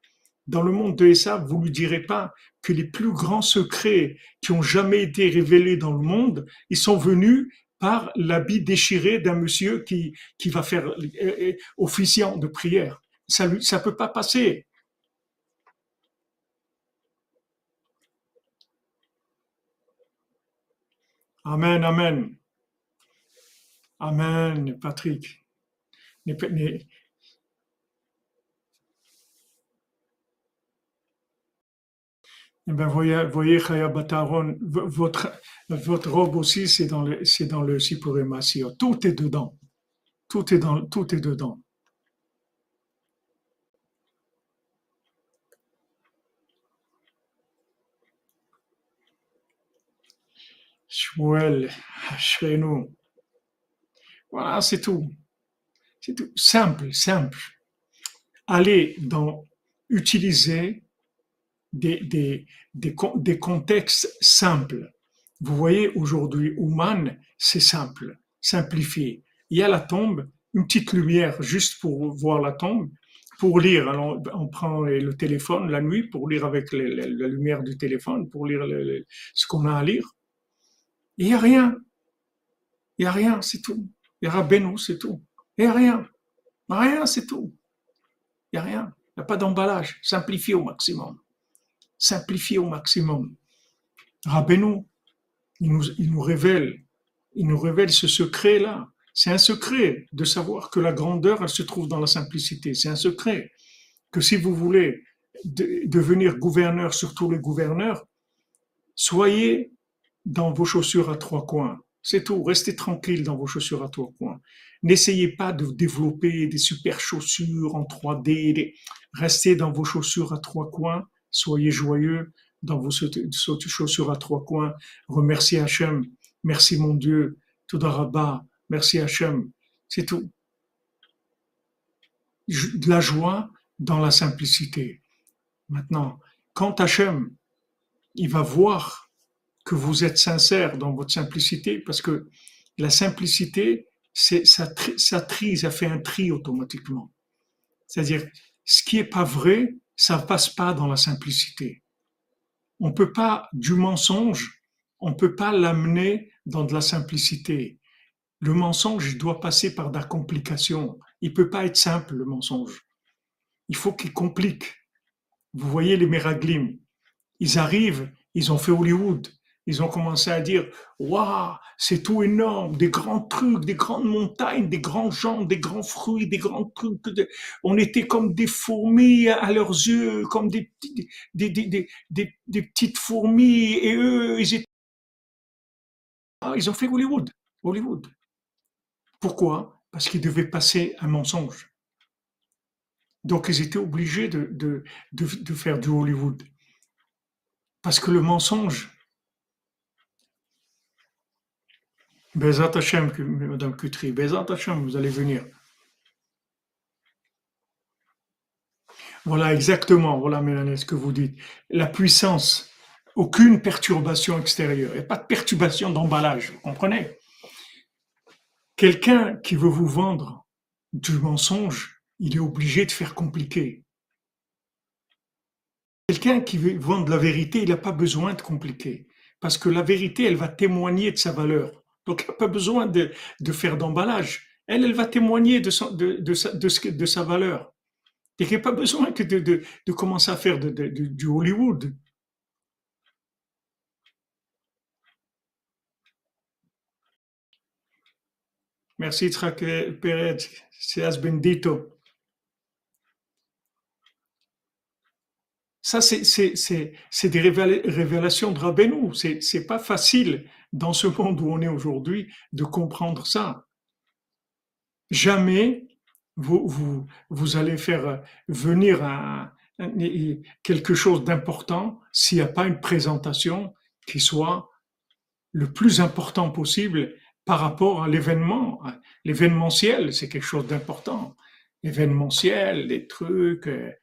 Dans le monde de Esav, vous ne lui direz pas que les plus grands secrets qui ont jamais été révélés dans le monde, ils sont venus par l'habit déchiré d'un monsieur qui, qui va faire euh, euh, officiant de prière. Ça ne ça peut pas passer. Amen, amen. Amen, Patrick. Eh bien, voyez, voyez Bataron, votre, votre robe aussi, c'est dans le, c'est dans le Tout est dedans. Tout est dans, tout est dedans. Shmuel, nous. Voilà, c'est tout. C'est tout. Simple, simple. Allez dans, utiliser des, des, des, des contextes simples. Vous voyez, aujourd'hui, Ouman, c'est simple, simplifié. Il y a la tombe, une petite lumière juste pour voir la tombe, pour lire. Alors, on prend le téléphone la nuit pour lire avec la lumière du téléphone, pour lire ce qu'on a à lire. Il n'y a rien. Il n'y a rien, c'est tout. A Benou, c'est tout. A rien. Rien, c'est tout. Il n'y a rien. Il n'y a pas d'emballage. Simplifié au maximum. Simplifié au maximum. Rabbeinu, il nous, il nous révèle, il nous révèle ce secret-là. C'est un secret de savoir que la grandeur, elle se trouve dans la simplicité. C'est un secret que si vous voulez devenir gouverneur sur tous les gouverneurs, soyez dans vos chaussures à trois coins. C'est tout. Restez tranquille dans vos chaussures à trois coins. N'essayez pas de développer des super chaussures en 3D. Restez dans vos chaussures à trois coins. Soyez joyeux dans vos chaussures à trois coins. Remerciez Hachem. Merci mon Dieu. Todarabah. Merci Hachem. C'est tout. De la joie dans la simplicité. Maintenant, quand Hachem, il va voir que vous êtes sincère dans votre simplicité, parce que la simplicité, c'est ça, ça trie, ça fait un tri automatiquement. C'est-à-dire, ce qui est pas vrai, ça passe pas dans la simplicité. On peut pas du mensonge, on peut pas l'amener dans de la simplicité. Le mensonge doit passer par de la complication. Il peut pas être simple le mensonge. Il faut qu'il complique. Vous voyez les Meraglim, ils arrivent, ils ont fait Hollywood, ils ont commencé à dire Waouh, c'est tout énorme, des grands trucs, des grandes montagnes, des grands gens, des grands fruits, des grands trucs. On était comme des fourmis à leurs yeux, comme des, petites fourmis, et eux, ils étaient. Ah, ils ont fait Hollywood. Hollywood. Pourquoi? Parce qu'ils devaient passer un mensonge. Donc ils étaient obligés de, faire du Hollywood. Parce que le mensonge, Bezat Madame Kutri, Bezat Hashem, vous allez venir. Voilà exactement, voilà Mélanie, ce que vous dites. La puissance, aucune perturbation extérieure, a pas de perturbation d'emballage, vous comprenez? Quelqu'un qui veut vous vendre du mensonge, il est obligé de faire compliqué. Quelqu'un qui veut vendre la vérité, il n'a pas besoin de compliquer. Parce que la vérité, elle va témoigner de sa valeur. Donc, il n'a pas besoin de, faire d'emballage. Elle, elle va témoigner de, de, sa, valeur. Il n'y a pas besoin que de, commencer à faire du Hollywood. Merci, Traque Pérez. C'est bendito. Ça, c'est des révélations de Rabbeinu. C'est pas facile dans ce monde où on est aujourd'hui de comprendre ça. Jamais vous, vous, vous allez faire venir quelque chose d'important s'il n'y a pas une présentation qui soit le plus important possible par rapport à l'événement. L'événementiel, c'est quelque chose d'important. Événementiel, des trucs, euh,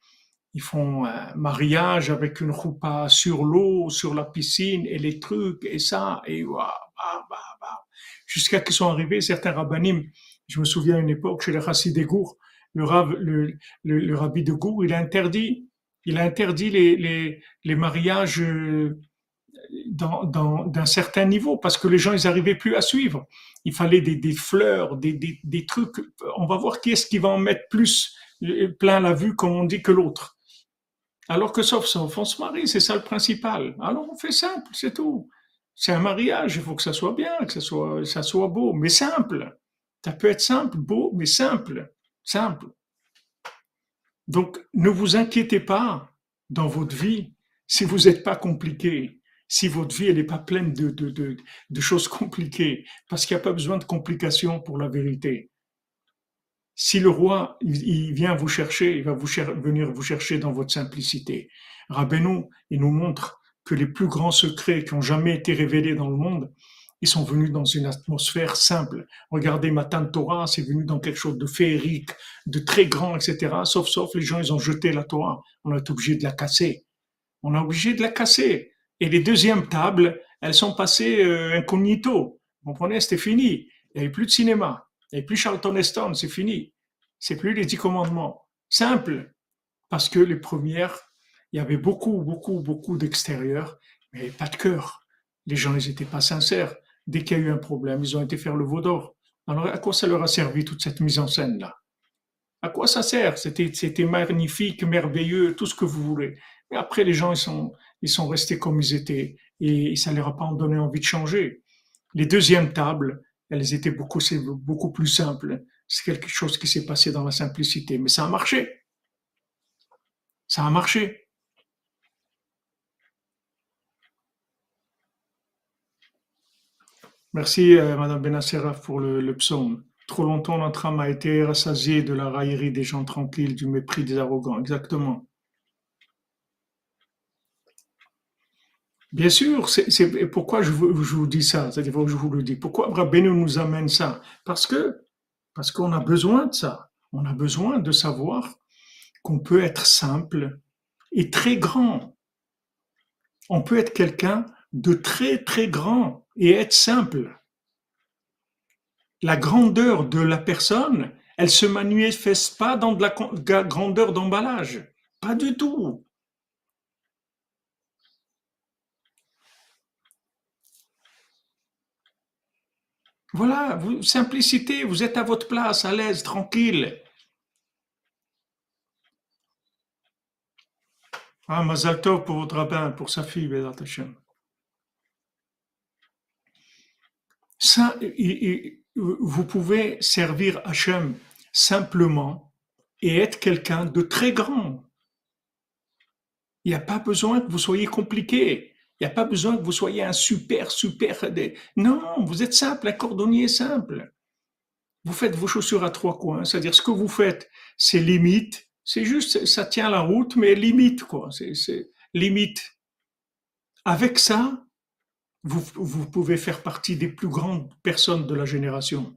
ils font un mariage avec une roupa sur l'eau, sur la piscine, et les trucs, et ça, et waouh, bah, bah, bah. Jusqu'à qu'ils sont arrivés certains rabbinim. Je me souviens à une époque, chez les Rassis des Gours, le, le, le, rabbi de Gour, il a interdit, il a interdit les, les, les mariages euh, d'un dans, d'un certain niveau parce que les gens, ils n'arrivaient plus à suivre. Il fallait des, des fleurs, des, des, des, trucs. On va voir qui est-ce qui va en mettre plus euh, plein la vue, comme on dit, que l'autre. Alors que sauf sauf, on se marie, c'est ça le principal. Alors on fait simple, c'est tout. C'est un mariage, il faut que ça soit bien, que ça soit, ça soit beau, mais simple. Ça peut être simple, beau, mais simple. Simple. Donc, ne vous inquiétez pas dans votre vie si vous n'êtes pas compliqué, si votre vie n'est pas pleine de, de, de choses compliquées, parce qu'il n'y a pas besoin de complications pour la vérité. Si le roi, il, vient vous chercher, il va vous venir vous chercher dans votre simplicité. Rabbeinu, il nous montre que les plus grands secrets qui ont jamais été révélés dans le monde, ils sont venus dans une atmosphère simple. Regardez Matan Torah, c'est venu dans quelque chose de féerique, de très grand, etc. Sauf, sauf, les gens, ils ont jeté la Torah. On été obligé de la casser. On a obligé de la casser. Et les deuxièmes tables, elles sont passées euh, incognito. Vous comprenez, c'était fini. Il n'y avait plus de cinéma. Et plus Charlton Heston, c'est fini. C'est plus les dix commandements. Simple. Parce que les premières, il y avait beaucoup, beaucoup, beaucoup d'extérieur, mais pas de cœur. Les gens, ils n'étaient pas sincères. Dès qu'il y a eu un problème, ils ont été faire le veau d'or. Alors, à quoi ça leur a servi toute cette mise en scène-là À quoi ça sert? C'était, magnifique, merveilleux, tout ce que vous voulez. Mais après, les gens, ils sont, ils sont restés comme ils étaient et ça ne leur a pas donné envie de changer. Les deuxièmes tables, elles étaient beaucoup, plus simples. C'est quelque chose qui s'est passé dans la simplicité, mais ça a marché. Ça a marché. Merci, euh, Madame Benassera, pour le, psaume. Trop longtemps, notre âme a été rassasiée de la raillerie des gens tranquilles, du mépris des arrogants. Exactement. Bien sûr, c'est pourquoi je vous, dis ça, c'est-à-dire je vous le dis. Pourquoi Rabbeinu nous amène ça? Parce que parce qu'on a besoin de ça. On a besoin de savoir qu'on peut être simple et très grand. On peut être quelqu'un de très très grand et être simple. La grandeur de la personne, elle se manifeste pas dans de la grandeur d'emballage. Pas du tout. Voilà, vous, simplicité, vous êtes à votre place, à l'aise, tranquille. Ah, Mazal pour votre rabbin, pour sa fille, Bézat Ça, vous pouvez servir Hachem simplement et être quelqu'un de très grand. Il n'y a pas besoin que vous soyez compliqué. Il n'y a pas besoin que vous soyez un super, super. Non, vous êtes simple, un cordonnier simple. Vous faites vos chaussures à trois coins, c'est-à-dire ce que vous faites, c'est limite C'est juste, ça tient la route, mais limite, quoi. C'est limite. Avec ça, vous, vous pouvez faire partie des plus grandes personnes de la génération.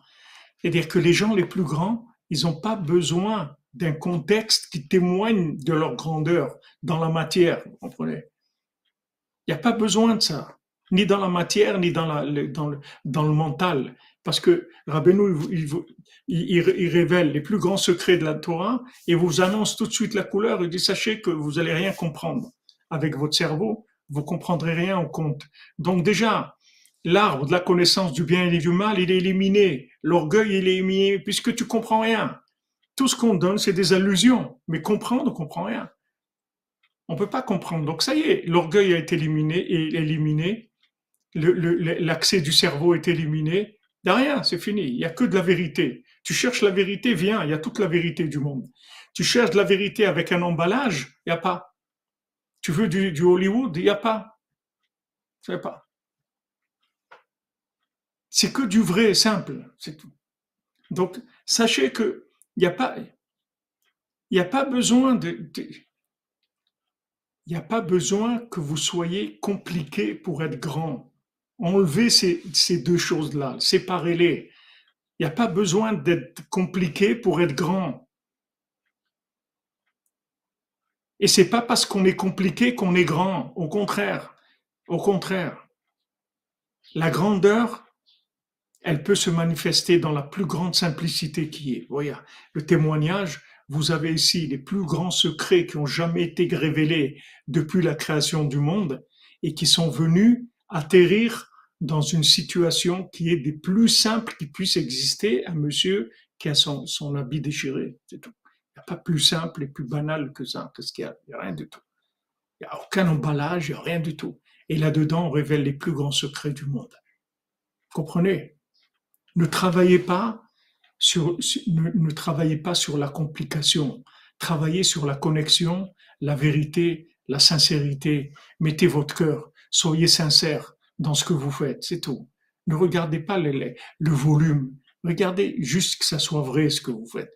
C'est-à-dire que les gens les plus grands, ils n'ont pas besoin d'un contexte qui témoigne de leur grandeur dans la matière, vous comprenez? Il n'y a pas besoin de ça, ni dans la matière, ni dans, le, mental. Parce que Rabbeinu, il, révèle les plus grands secrets de la Torah et vous annonce tout de suite la couleur. Il dit, sachez que vous allez rien comprendre. Avec votre cerveau, vous comprendrez rien au compte. Donc déjà, l'arbre de la connaissance du bien et du mal, il est éliminé. L'orgueil, il est éliminé puisque tu comprends rien. Tout ce qu'on donne, c'est des allusions. Mais comprendre, on comprend rien. On ne peut pas comprendre. Donc ça y est, l'orgueil a été éliminé, et éliminé. L'accès du cerveau est éliminé. Il n'y a rien, c'est fini. Il n'y a que de la vérité. Tu cherches la vérité, viens, il y a toute la vérité du monde. Tu cherches de la vérité avec un emballage, il n'y a pas. Tu veux du, Hollywood, il n'y a pas. N'y a pas. C'est que du vrai, simple, c'est tout. Donc, sachez que il n'y a pas besoin de, il n'y a pas besoin que vous soyez compliqué pour être grand. Enlevez ces, deux choses-là, séparez-les. Il n'y a pas besoin d'être compliqué pour être grand. Et c'est pas parce qu'on est compliqué qu'on est grand. Au contraire. Au contraire. La grandeur, elle peut se manifester dans la plus grande simplicité qui est. Voyez, le témoignage, vous avez ici les plus grands secrets qui ont jamais été révélés depuis la création du monde et qui sont venus atterrir dans une situation qui est des plus simples qui puisse exister à monsieur qui a son, son habit déchiré. C'est tout. Il n'y a pas plus simple et plus banal que ça. Qu'est-ce qu'il y a n'y a rien du tout. Il n'y a aucun emballage, il n'y a rien du tout. Et là-dedans, on révèle les plus grands secrets du monde. Comprenez? Ne travaillez pas ne, travaillez pas sur la complication. Travaillez sur la connexion, la vérité, la sincérité. Mettez votre cœur. Soyez sincère dans ce que vous faites. C'est tout. Ne regardez pas le volume. Regardez juste que ça soit vrai ce que vous faites.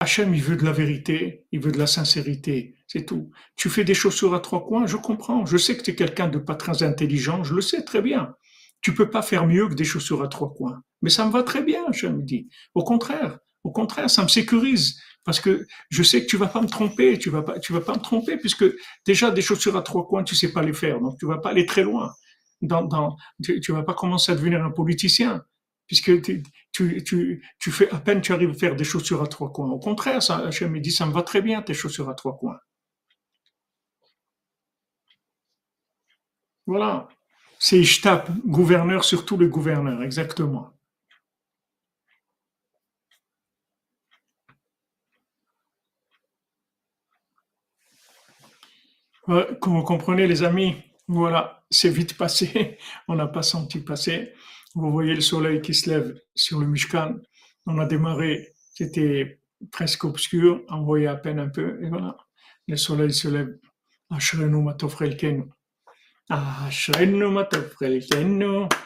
Hachem, il veut de la vérité, il veut de la sincérité, c'est tout. Tu fais des chaussures à trois coins, je comprends. Je sais que tu es quelqu'un de pas très intelligent, je le sais très bien. Tu peux pas faire mieux que des chaussures à trois coins. Mais ça me va très bien, je me dis. Au contraire, au contraire, ça me sécurise parce que je sais que tu vas pas me tromper, tu vas pas, tu vas pas me tromper puisque déjà des chaussures à trois coins, tu sais pas les faire, donc tu vas pas aller très loin. Tu, tu vas pas commencer à devenir un politicien puisque tu, tu, tu, fais à peine tu arrives à faire des chaussures à trois coins. Au contraire, ça, me dis, ça me va très bien tes chaussures à trois coins. Voilà. C'est Ishtab, gouverneur sur tous les gouverneurs, exactement. Comme vous comprenez, les amis, voilà, c'est vite passé. On n'a pas senti passer. Vous voyez le soleil qui se lève sur le Mishkan. On a démarré, c'était presque obscur, on voyait à peine un peu, et voilà, le soleil se lève. Ashrenu matofrelkenu. Ah, schön, Nummer, du nur.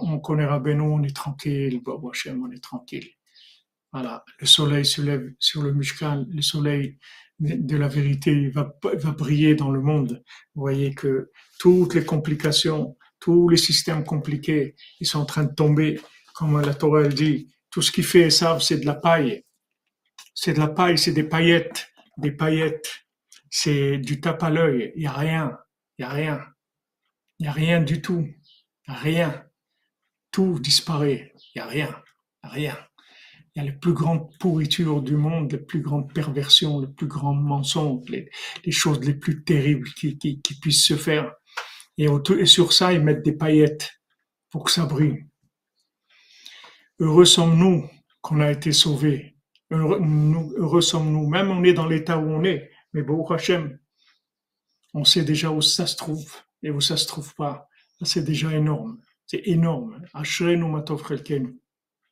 On connaît Rabbeinu, on est tranquille, on est tranquille. Voilà, le soleil se lève sur le Mishkan, le soleil de la vérité va, va briller dans le monde. Vous voyez que toutes les complications, tous les systèmes compliqués, ils sont en train de tomber. Comme la Torah elle dit, tout ce qui fait savent, c'est de la paille. c'est de la paille, c'est des paillettes, des paillettes. C'est du tape à l'œil. Il n'y a rien. Il n'y a rien. Il n'y a rien du tout. Rien. Tout disparaît. Il n'y a rien. Rien. Il y a les plus grandes pourritures du monde, les plus grandes perversions, les plus grands mensonges, les, choses les plus terribles qui, qui, puissent se faire. Et, et sur ça, ils mettent des paillettes pour que ça brille. Heureux sommes-nous qu'on a été sauvés. Heureux, sommes-nous. Même on est dans l'état où on est. Mais bon, Hachem, on sait déjà où ça se trouve et où ça se trouve pas. C'est déjà énorme. C'est énorme.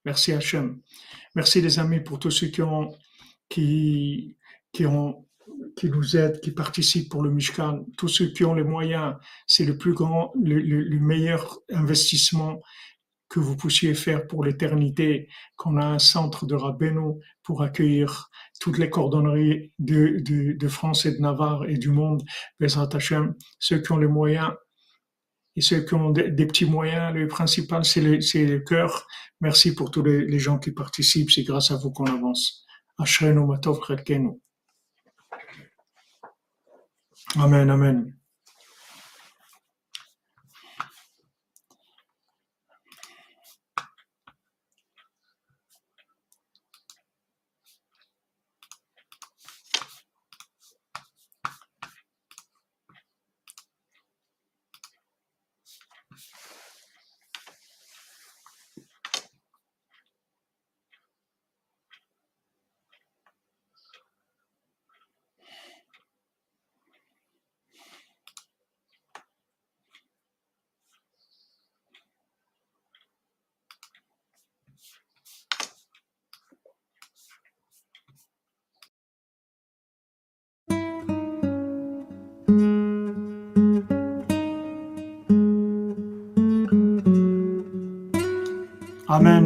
Merci Hachem. Merci les amis pour tous ceux qui ont, qui, qui nous aident, qui participent pour le Mishkan. Tous ceux qui ont les moyens, c'est le plus grand, le meilleur investissement que vous puissiez faire pour l'éternité, qu'on a un centre de Rabbeinu pour accueillir toutes les cordonneries de, de, France et de Navarre et du monde, Bezrat Hashem, ceux qui ont les moyens et ceux qui ont des, petits moyens, le principal, c'est le, cœur. Merci pour tous les, gens qui participent, c'est grâce à vous qu'on avance. Amen, amen.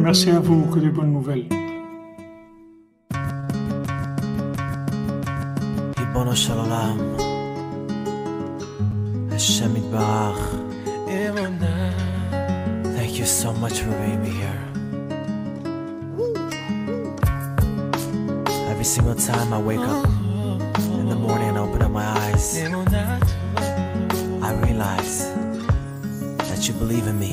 Merci à vous. Que de bonnes nouvelles. ריבונו של עולם, השם יתברך, thank you so much for being me here. Every single time I wake up in the morning and open up my eyes, I realize that you believe in me.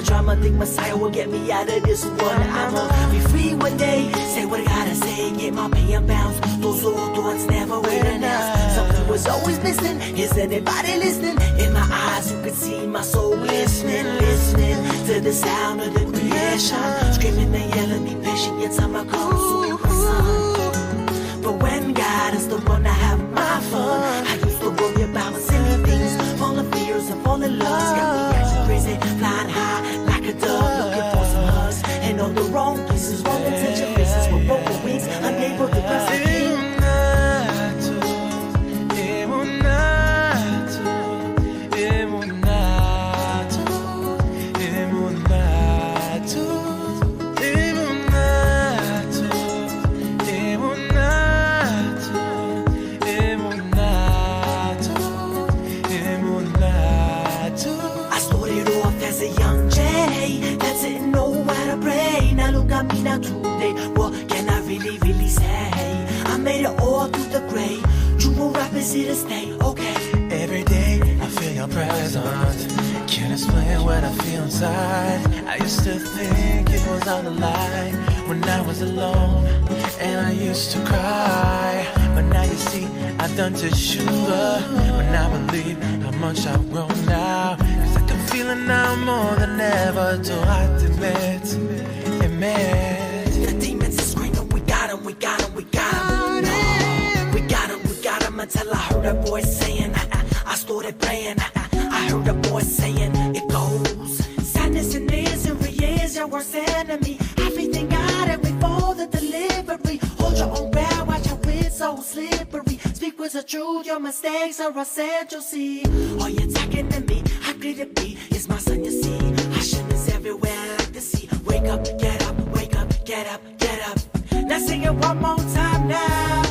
a drama. Think Messiah will get me out of this one. I'ma be free one day. Say what I gotta say, get my pay and bounce. Those old thoughts never wait enough. Something was always missing. Is anybody listening? In my eyes, you can see my soul listening, listening to the sound of the creation. Screaming and yelling, be patient, yet time I come soon, my. But when God is the one is here to stay, okay? Every day I feel your presence. Can't explain what I feel inside. I used to think it was all a lie when I was alone and I used to cry. But now you see, I've done to sure. When I believe how much I've grown now. Cause I can feel it now more than ever. Do I admit, admit. The demons are screaming, we got him, we got him, we got him. Until I heard a voice saying, I, I, I started praying. I, I heard a voice saying, it goes. Sadness and misery is your worst enemy. Everything got it, to the delivery. Hold your own breath, watch your wits so slippery. Speak with the truth, your mistakes are essential. See, are you talking to me? How could it be? It's my son, you see. Hashem is everywhere, like the sea. Wake up, get up, wake up, get up, get up. Now sing it one more time now.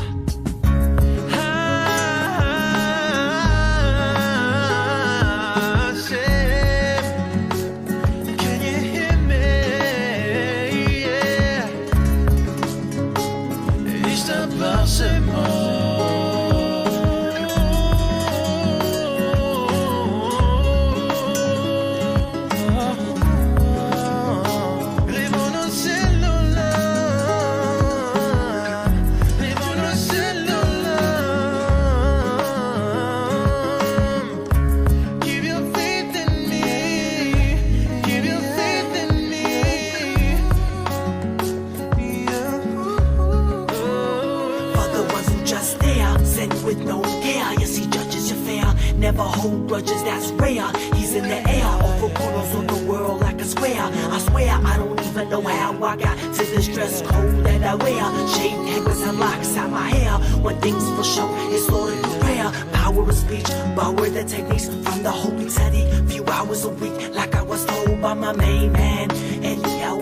Never hold grudges, that's rare. He's in the air, over corners of the world like a square. I swear, I don't even know how I got to this dress code that I wear. Shaved hangers and locks out my hair. One thing's for sure, it's Lord through prayer. Power of speech, power the techniques from the holy teddy. Few hours a week, like I was told by my main man. Eddie L.